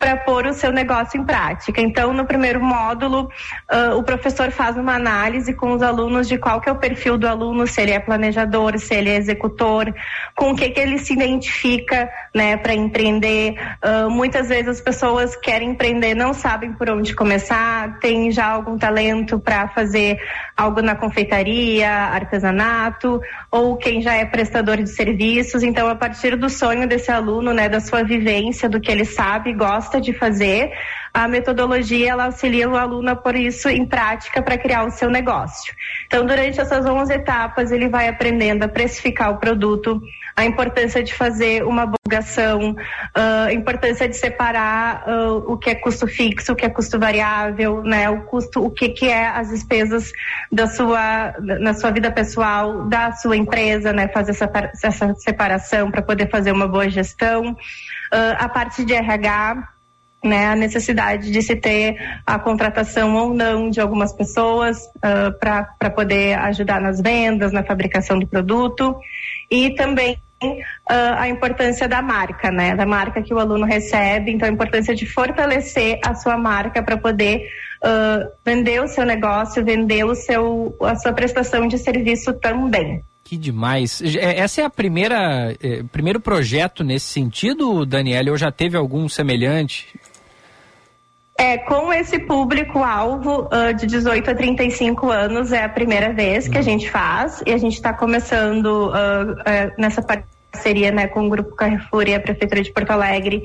para pôr o seu negócio em prática. Então, no primeiro módulo, uh, o professor faz uma análise com os alunos de qual que é o perfil do aluno, se ele é planejador, se ele é executor, com o que, que ele se identifica né, para empreender. Uh, muitas vezes as pessoas querem empreender, não sabem por onde começar, tem já algum talento para fazer algo na confeitaria, artesanato, ou quem já é prestador de serviços. Então, a partir do sonho desse aluno, né, da sua vivência, do que ele sabe, gosta de fazer, a metodologia ela auxilia o aluno a pôr isso em prática para criar o seu negócio. Então, durante essas 11 etapas, ele vai aprendendo a precificar o produto, a importância de fazer uma uh, a importância de separar uh, o que é custo fixo, o que é custo variável, né, o custo, o que que é as despesas da sua na sua vida pessoal, da sua empresa, né, fazer essa, essa separação para poder fazer uma boa gestão, uh, a parte de RH né, a necessidade de se ter a contratação ou não de algumas pessoas uh, para poder ajudar nas vendas, na fabricação do produto e também uh, a importância da marca, né, da marca que o aluno recebe, então a importância de fortalecer a sua marca para poder uh, vender o seu negócio, vender o seu, a sua prestação de serviço também. Que demais. É, essa é a primeira, é, primeiro projeto nesse sentido, Daniela, ou já teve algum semelhante? É, com esse público-alvo uh, de 18 a 35 anos, é a primeira vez que a gente faz e a gente está começando uh, uh, nessa parceria né, com o Grupo Carrefour e a Prefeitura de Porto Alegre,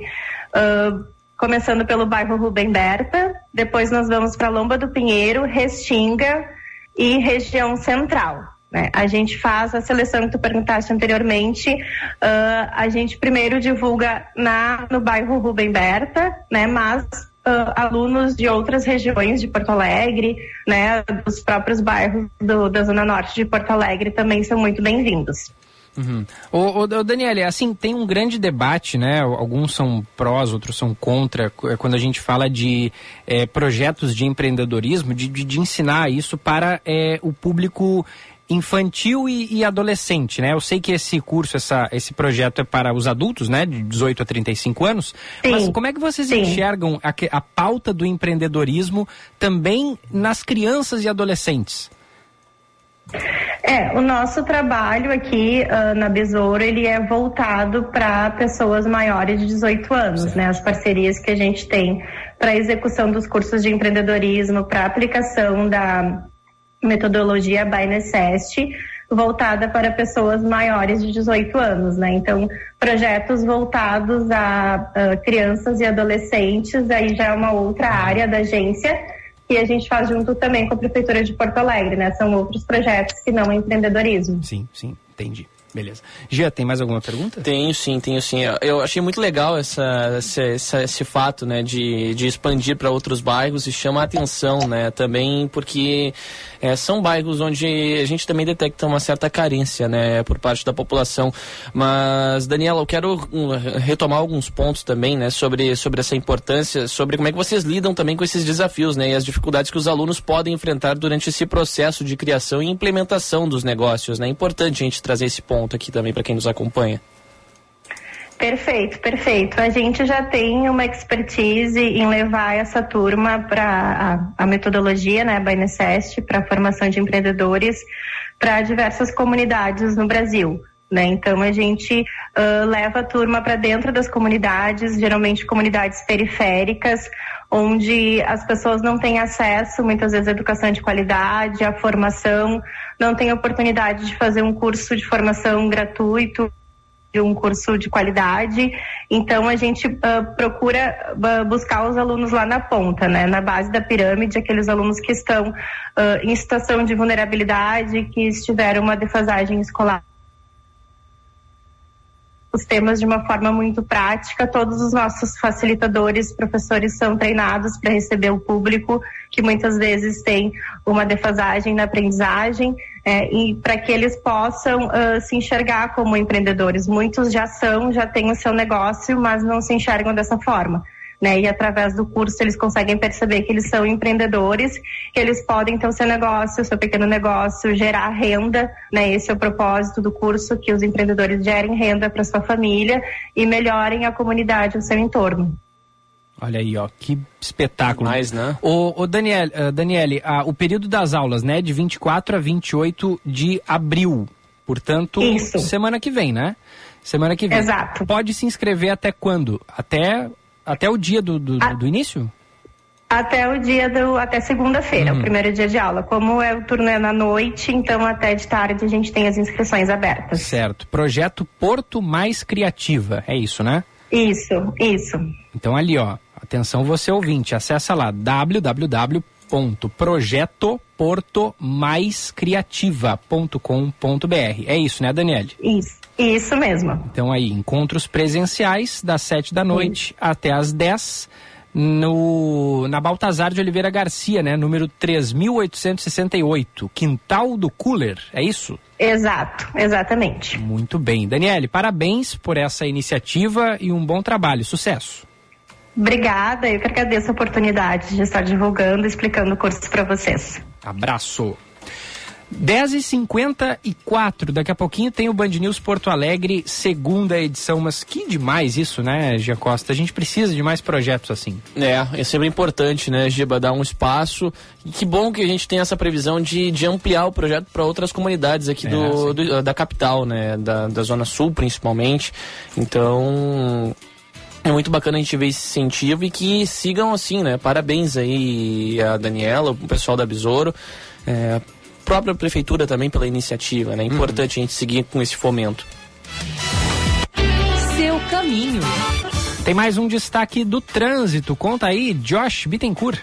começando pelo bairro Rubem Berta, depois nós vamos para Lomba do Pinheiro, Restinga e região central. Né? A gente faz a seleção que tu perguntaste anteriormente, a gente primeiro divulga na, no bairro Rubem Berta, né, mas uh, alunos de outras regiões de Porto Alegre, né, dos próprios bairros do, da Zona Norte de Porto Alegre também são muito bem-vindos. Uhum. O, Daniele, assim, tem um grande debate, né? Alguns são prós, outros são contra, quando a gente fala de é, projetos de empreendedorismo, de, de, de ensinar isso para é, o público infantil e, e, adolescente, né? Eu sei que esse curso, essa, esse projeto é para os adultos, né? De 18 a 35 anos. Sim, mas como é que vocês sim. enxergam a, a pauta do empreendedorismo também nas crianças e adolescentes? É, o nosso trabalho aqui uh, na Besouro, ele é voltado para pessoas maiores de 18 anos, certo. né? As parcerias que a gente tem para execução dos cursos de empreendedorismo, para aplicação da metodologia by voltada para pessoas maiores de 18 anos, né? Então, projetos voltados a uh, crianças e adolescentes, aí já é uma outra área da agência que a gente faz junto também com a Prefeitura de Porto Alegre, né? São outros projetos que não empreendedorismo. Sim, sim, entendi. Beleza. Gia, tem mais alguma pergunta? Tenho sim, tenho sim. Eu achei muito legal essa, essa, essa esse fato, né, de, de expandir para outros bairros e chama a atenção, né, também porque é, são bairros onde a gente também detecta uma certa carência, né, por parte da população. Mas, Daniela, eu quero retomar alguns pontos também, né, sobre, sobre essa importância, sobre como é que vocês lidam também com esses desafios, né, e as dificuldades que os alunos podem enfrentar durante esse processo de criação e implementação dos negócios, né. É importante a gente trazer esse ponto ponto aqui também para quem nos acompanha. Perfeito, perfeito. A gente já tem uma expertise em levar essa turma para a, a, metodologia, né, by Necessity, para a formação de empreendedores para diversas comunidades no Brasil. Né? Então a gente uh, leva a turma para dentro das comunidades, geralmente comunidades periféricas, onde as pessoas não têm acesso muitas vezes à educação de qualidade, à formação, não têm oportunidade de fazer um curso de formação gratuito um curso de qualidade. Então a gente uh, procura uh, buscar os alunos lá na ponta, né, na base da pirâmide, aqueles alunos que estão uh, em situação de vulnerabilidade, que estiveram uma defasagem escolar os temas de uma forma muito prática. Todos os nossos facilitadores, professores são treinados para receber o público que muitas vezes tem uma defasagem na aprendizagem é, e para que eles possam uh, se enxergar como empreendedores. Muitos já são, já têm o seu negócio, mas não se enxergam dessa forma né? E através do curso eles conseguem perceber que eles são empreendedores, que eles podem ter o seu negócio, o seu pequeno negócio, gerar renda, né? Esse é o propósito do curso, que os empreendedores gerem renda para sua família e melhorem a comunidade, o seu entorno. Olha aí, ó, que espetáculo. Mais, né? O, o Daniel, uh, Daniele, uh, o período das aulas, né, de 24 a 28 de abril. Portanto, Isso. semana que vem, né? Semana que vem. Exato. Pode se inscrever até quando? Até até o dia do, do, a... do início? Até o dia do. Até segunda-feira, uhum. o primeiro dia de aula. Como é o turno é na noite, então até de tarde a gente tem as inscrições abertas. Certo. Projeto Porto Mais Criativa, é isso, né? Isso, isso. Então ali, ó. Atenção você ouvinte, acessa lá www.projetoportomaiscriativa.com.br. É isso, né, Daniele? Isso. Isso mesmo. Então aí, encontros presenciais das 7 da noite Sim. até as 10 no na Baltazar de Oliveira Garcia, né, número 3868, Quintal do Cooler, é isso? Exato, exatamente. Muito bem. Daniele, parabéns por essa iniciativa e um bom trabalho. Sucesso. Obrigada, eu que agradeço a oportunidade de estar divulgando e explicando o curso para vocês. Abraço. 10h54, daqui a pouquinho tem o Band News Porto Alegre, segunda edição. Mas que demais isso, né, Gia Costa? A gente precisa de mais projetos assim. É, é sempre importante, né, Giba, dar um espaço. E que bom que a gente tem essa previsão de, de ampliar o projeto para outras comunidades aqui é, do, do, da capital, né, da, da Zona Sul principalmente. Então, é muito bacana a gente ver esse incentivo e que sigam assim, né? Parabéns aí a Daniela, o pessoal da Besouro. É, própria prefeitura também pela iniciativa, né? É importante uhum. a gente seguir com esse fomento. Seu caminho. Tem mais um destaque do trânsito. Conta aí, Josh Bittencourt.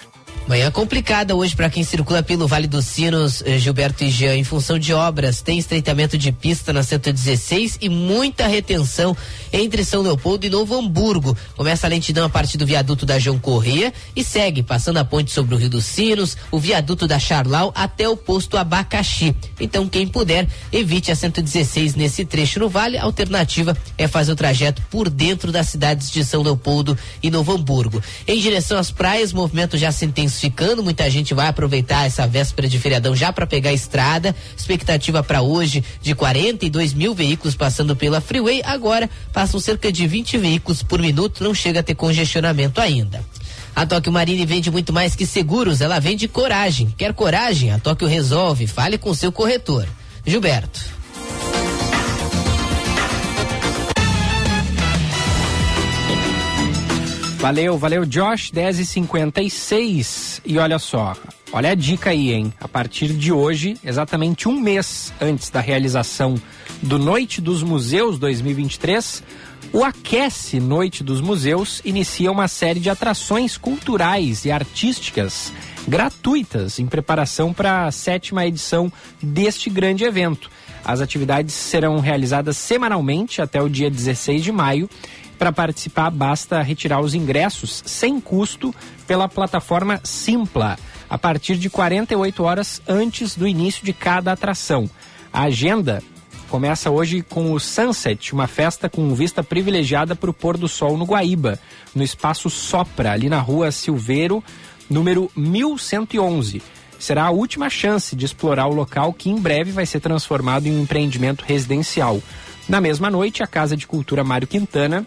Manhã complicada hoje para quem circula pelo Vale dos Sinos, eh, Gilberto e Jean, em função de obras. Tem estreitamento de pista na 116 e muita retenção entre São Leopoldo e Novo Hamburgo. Começa a lentidão a partir do viaduto da João Correia e segue, passando a ponte sobre o Rio dos Sinos, o viaduto da Charlau até o posto Abacaxi. Então, quem puder, evite a 116 nesse trecho no Vale. A alternativa é fazer o trajeto por dentro das cidades de São Leopoldo e Novo Hamburgo. Em direção às praias, movimento já se intensificou intensificando. Muita gente vai aproveitar essa véspera de feriadão já para pegar a estrada. Expectativa para hoje de 42 mil veículos passando pela Freeway. Agora passam cerca de 20 veículos por minuto. Não chega a ter congestionamento ainda. A Tóquio Marine vende muito mais que seguros, ela vende coragem. Quer coragem? A Tóquio resolve. Fale com seu corretor. Gilberto. Valeu, valeu, Josh, 10 e 56 E olha só, olha a dica aí, hein? A partir de hoje, exatamente um mês antes da realização do Noite dos Museus 2023, o Aquece Noite dos Museus inicia uma série de atrações culturais e artísticas gratuitas em preparação para a sétima edição deste grande evento. As atividades serão realizadas semanalmente até o dia 16 de maio para participar, basta retirar os ingressos sem custo pela plataforma Simpla, a partir de 48 horas antes do início de cada atração. A agenda começa hoje com o Sunset, uma festa com vista privilegiada para o pôr do sol no Guaíba, no espaço Sopra, ali na rua Silveiro, número 1111. Será a última chance de explorar o local que em breve vai ser transformado em um empreendimento residencial. Na mesma noite, a Casa de Cultura Mário Quintana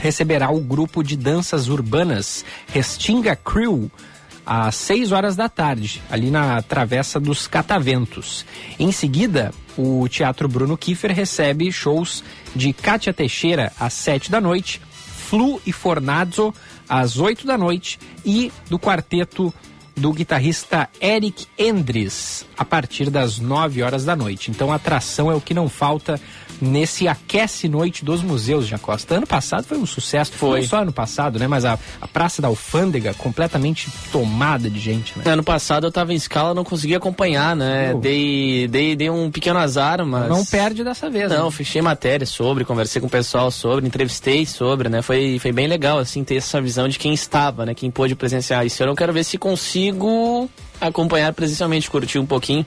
receberá o grupo de danças urbanas Restinga Crew às 6 horas da tarde, ali na Travessa dos Cataventos. Em seguida, o Teatro Bruno Kiefer recebe shows de Kátia Teixeira às 7 da noite, Flu e Fornazzo às 8 da noite e do quarteto do guitarrista Eric Endres a partir das 9 horas da noite. Então, atração é o que não falta nesse Aquece Noite dos Museus de Acosta. Ano passado foi um sucesso, foi. não só ano passado, né? Mas a, a Praça da Alfândega completamente tomada de gente, né? Ano passado eu tava em escala, não consegui acompanhar, né? Dei, dei, dei um pequeno azar, mas... Não perde dessa vez, Não, né? fechei matéria sobre, conversei com o pessoal sobre, entrevistei sobre, né? Foi, foi bem legal, assim, ter essa visão de quem estava, né? Quem pôde presenciar isso. Eu não quero ver se consigo acompanhar presencialmente, curtir um pouquinho.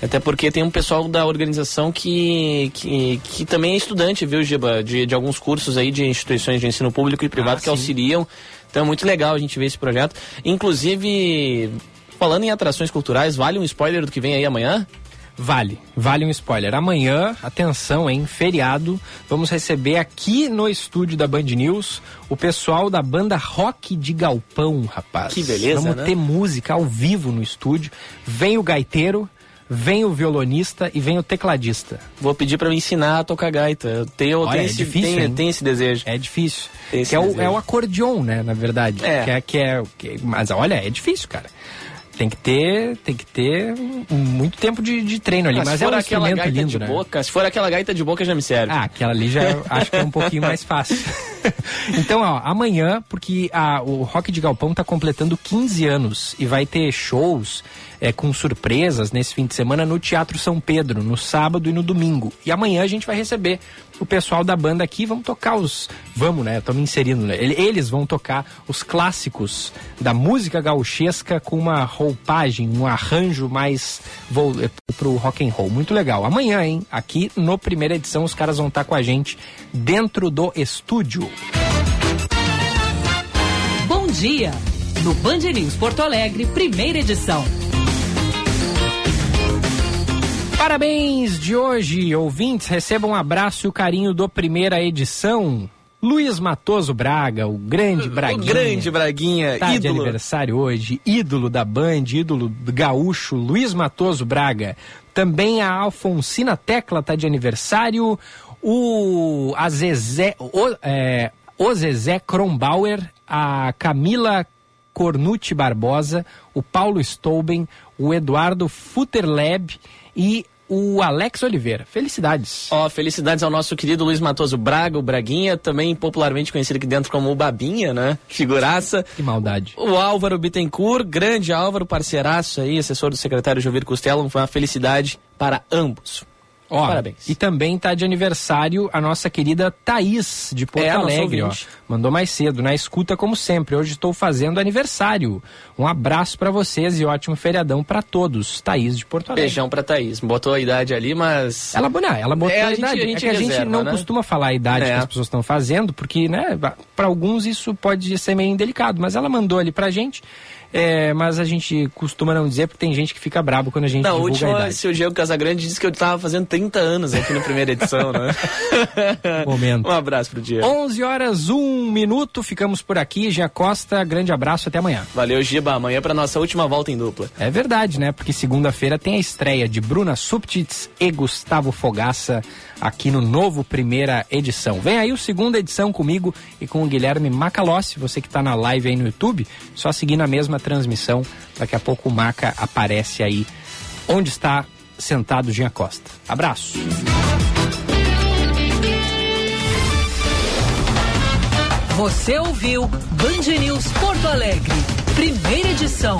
Até porque tem um pessoal da organização que, que, que também é estudante, viu, Giba? De, de alguns cursos aí de instituições de ensino público e privado ah, que sim. auxiliam. Então é muito legal a gente ver esse projeto. Inclusive, falando em atrações culturais, vale um spoiler do que vem aí amanhã? Vale, vale um spoiler. Amanhã, atenção, hein? Feriado, vamos receber aqui no estúdio da Band News o pessoal da banda Rock de Galpão, rapaz. Que beleza, Vamos né? ter música ao vivo no estúdio. Vem o gaiteiro, vem o violonista e vem o tecladista. Vou pedir para me ensinar a tocar gaita. Eu tenho, Olha, tenho, é esse, difícil, tenho, tenho esse desejo. É difícil. Esse que é, o, é o acordeon, né, na verdade. É. Que é, que é, que- mas olha, é difícil, cara. Tem que ter, tem que ter muito tempo de, de treino ali, Ah, mas se é for um aquela gaita lindo, de né? boca, se for aquela gaita de boca já me serve. Ah, aquela ali já eu acho que é um pouquinho mais fácil. então, ó, amanhã, porque a, o Rock de Galpão tá completando 15 anos e vai ter shows é, com surpresas nesse fim de semana no Teatro São Pedro, no sábado e no domingo. E amanhã a gente vai receber o pessoal da banda aqui, vamos tocar os. Vamos, né? Tô me inserindo, né? Ele- Eles vão tocar os clássicos da música gauchesca com uma roupagem, um arranjo mais eh, pro rock and roll. Muito legal. Amanhã, hein? Aqui no primeira edição, os caras vão estar com a gente dentro do estúdio. Bom dia! No Band News Porto Alegre, primeira edição. Parabéns de hoje, ouvintes. Recebam um abraço e o carinho do primeira edição. Luiz Matoso Braga, o grande Braguinha. grande Braguinha, tá de ídolo. aniversário hoje, ídolo da Band, ídolo do gaúcho, Luiz Matoso Braga. Também a Alfonsina Tecla tá de aniversário. O a Zezé, o, é, o Zezé Kronbauer, a Camila Cornucci Barbosa, o Paulo Stouben, o Eduardo Futterleb e o Alex Oliveira. Felicidades. Ó, felicidades ao nosso querido Luiz Matoso Braga, o Braguinha, também popularmente conhecido aqui dentro como o Babinha, né? Figuraça. Que maldade. O Álvaro Bittencourt, grande Álvaro, parceiraço aí, assessor do secretário Jovir Costello, foi uma felicidade para ambos. Ó, Parabéns. E também tá de aniversário a nossa querida Thaís, de Porto É, Alegre, ó. Mandou mais cedo, na escuta como sempre. Hoje estou fazendo aniversário. Um abraço pra vocês e ótimo feriadão pra todos. Thaís de Porto Alegre. Beijão pra Thaís. Botou a idade ali, mas. Ela, não, ela botou É, a, a gente- idade. a gente é que a gente reserva, não né? costuma falar a idade É. que as pessoas estão fazendo, porque, né, para alguns isso pode ser meio indelicado, mas ela mandou ali pra gente. É, mas a gente costuma não dizer porque tem gente que fica brabo quando a gente Na divulga última, a idade. se o Diego Casagrande disse que eu tava fazendo 30 anos aqui na primeira edição, né? Momento. Um abraço pro Diego. 11 horas, 1 minuto, ficamos por aqui. Gia Costa, grande abraço, até amanhã. Valeu, Giba. Amanhã pra nossa última volta em dupla. É verdade, né? Porque segunda-feira tem a estreia de Bruna Subtits e Gustavo Fogaça aqui no novo primeira edição. Vem aí o segunda edição comigo e com o Guilherme Macalossi, você que está na live aí no YouTube, só seguir na mesma transmissão, daqui a pouco o Maca aparece aí onde está sentado Jean Costa. Abraço. Você ouviu Band News Porto Alegre, primeira edição.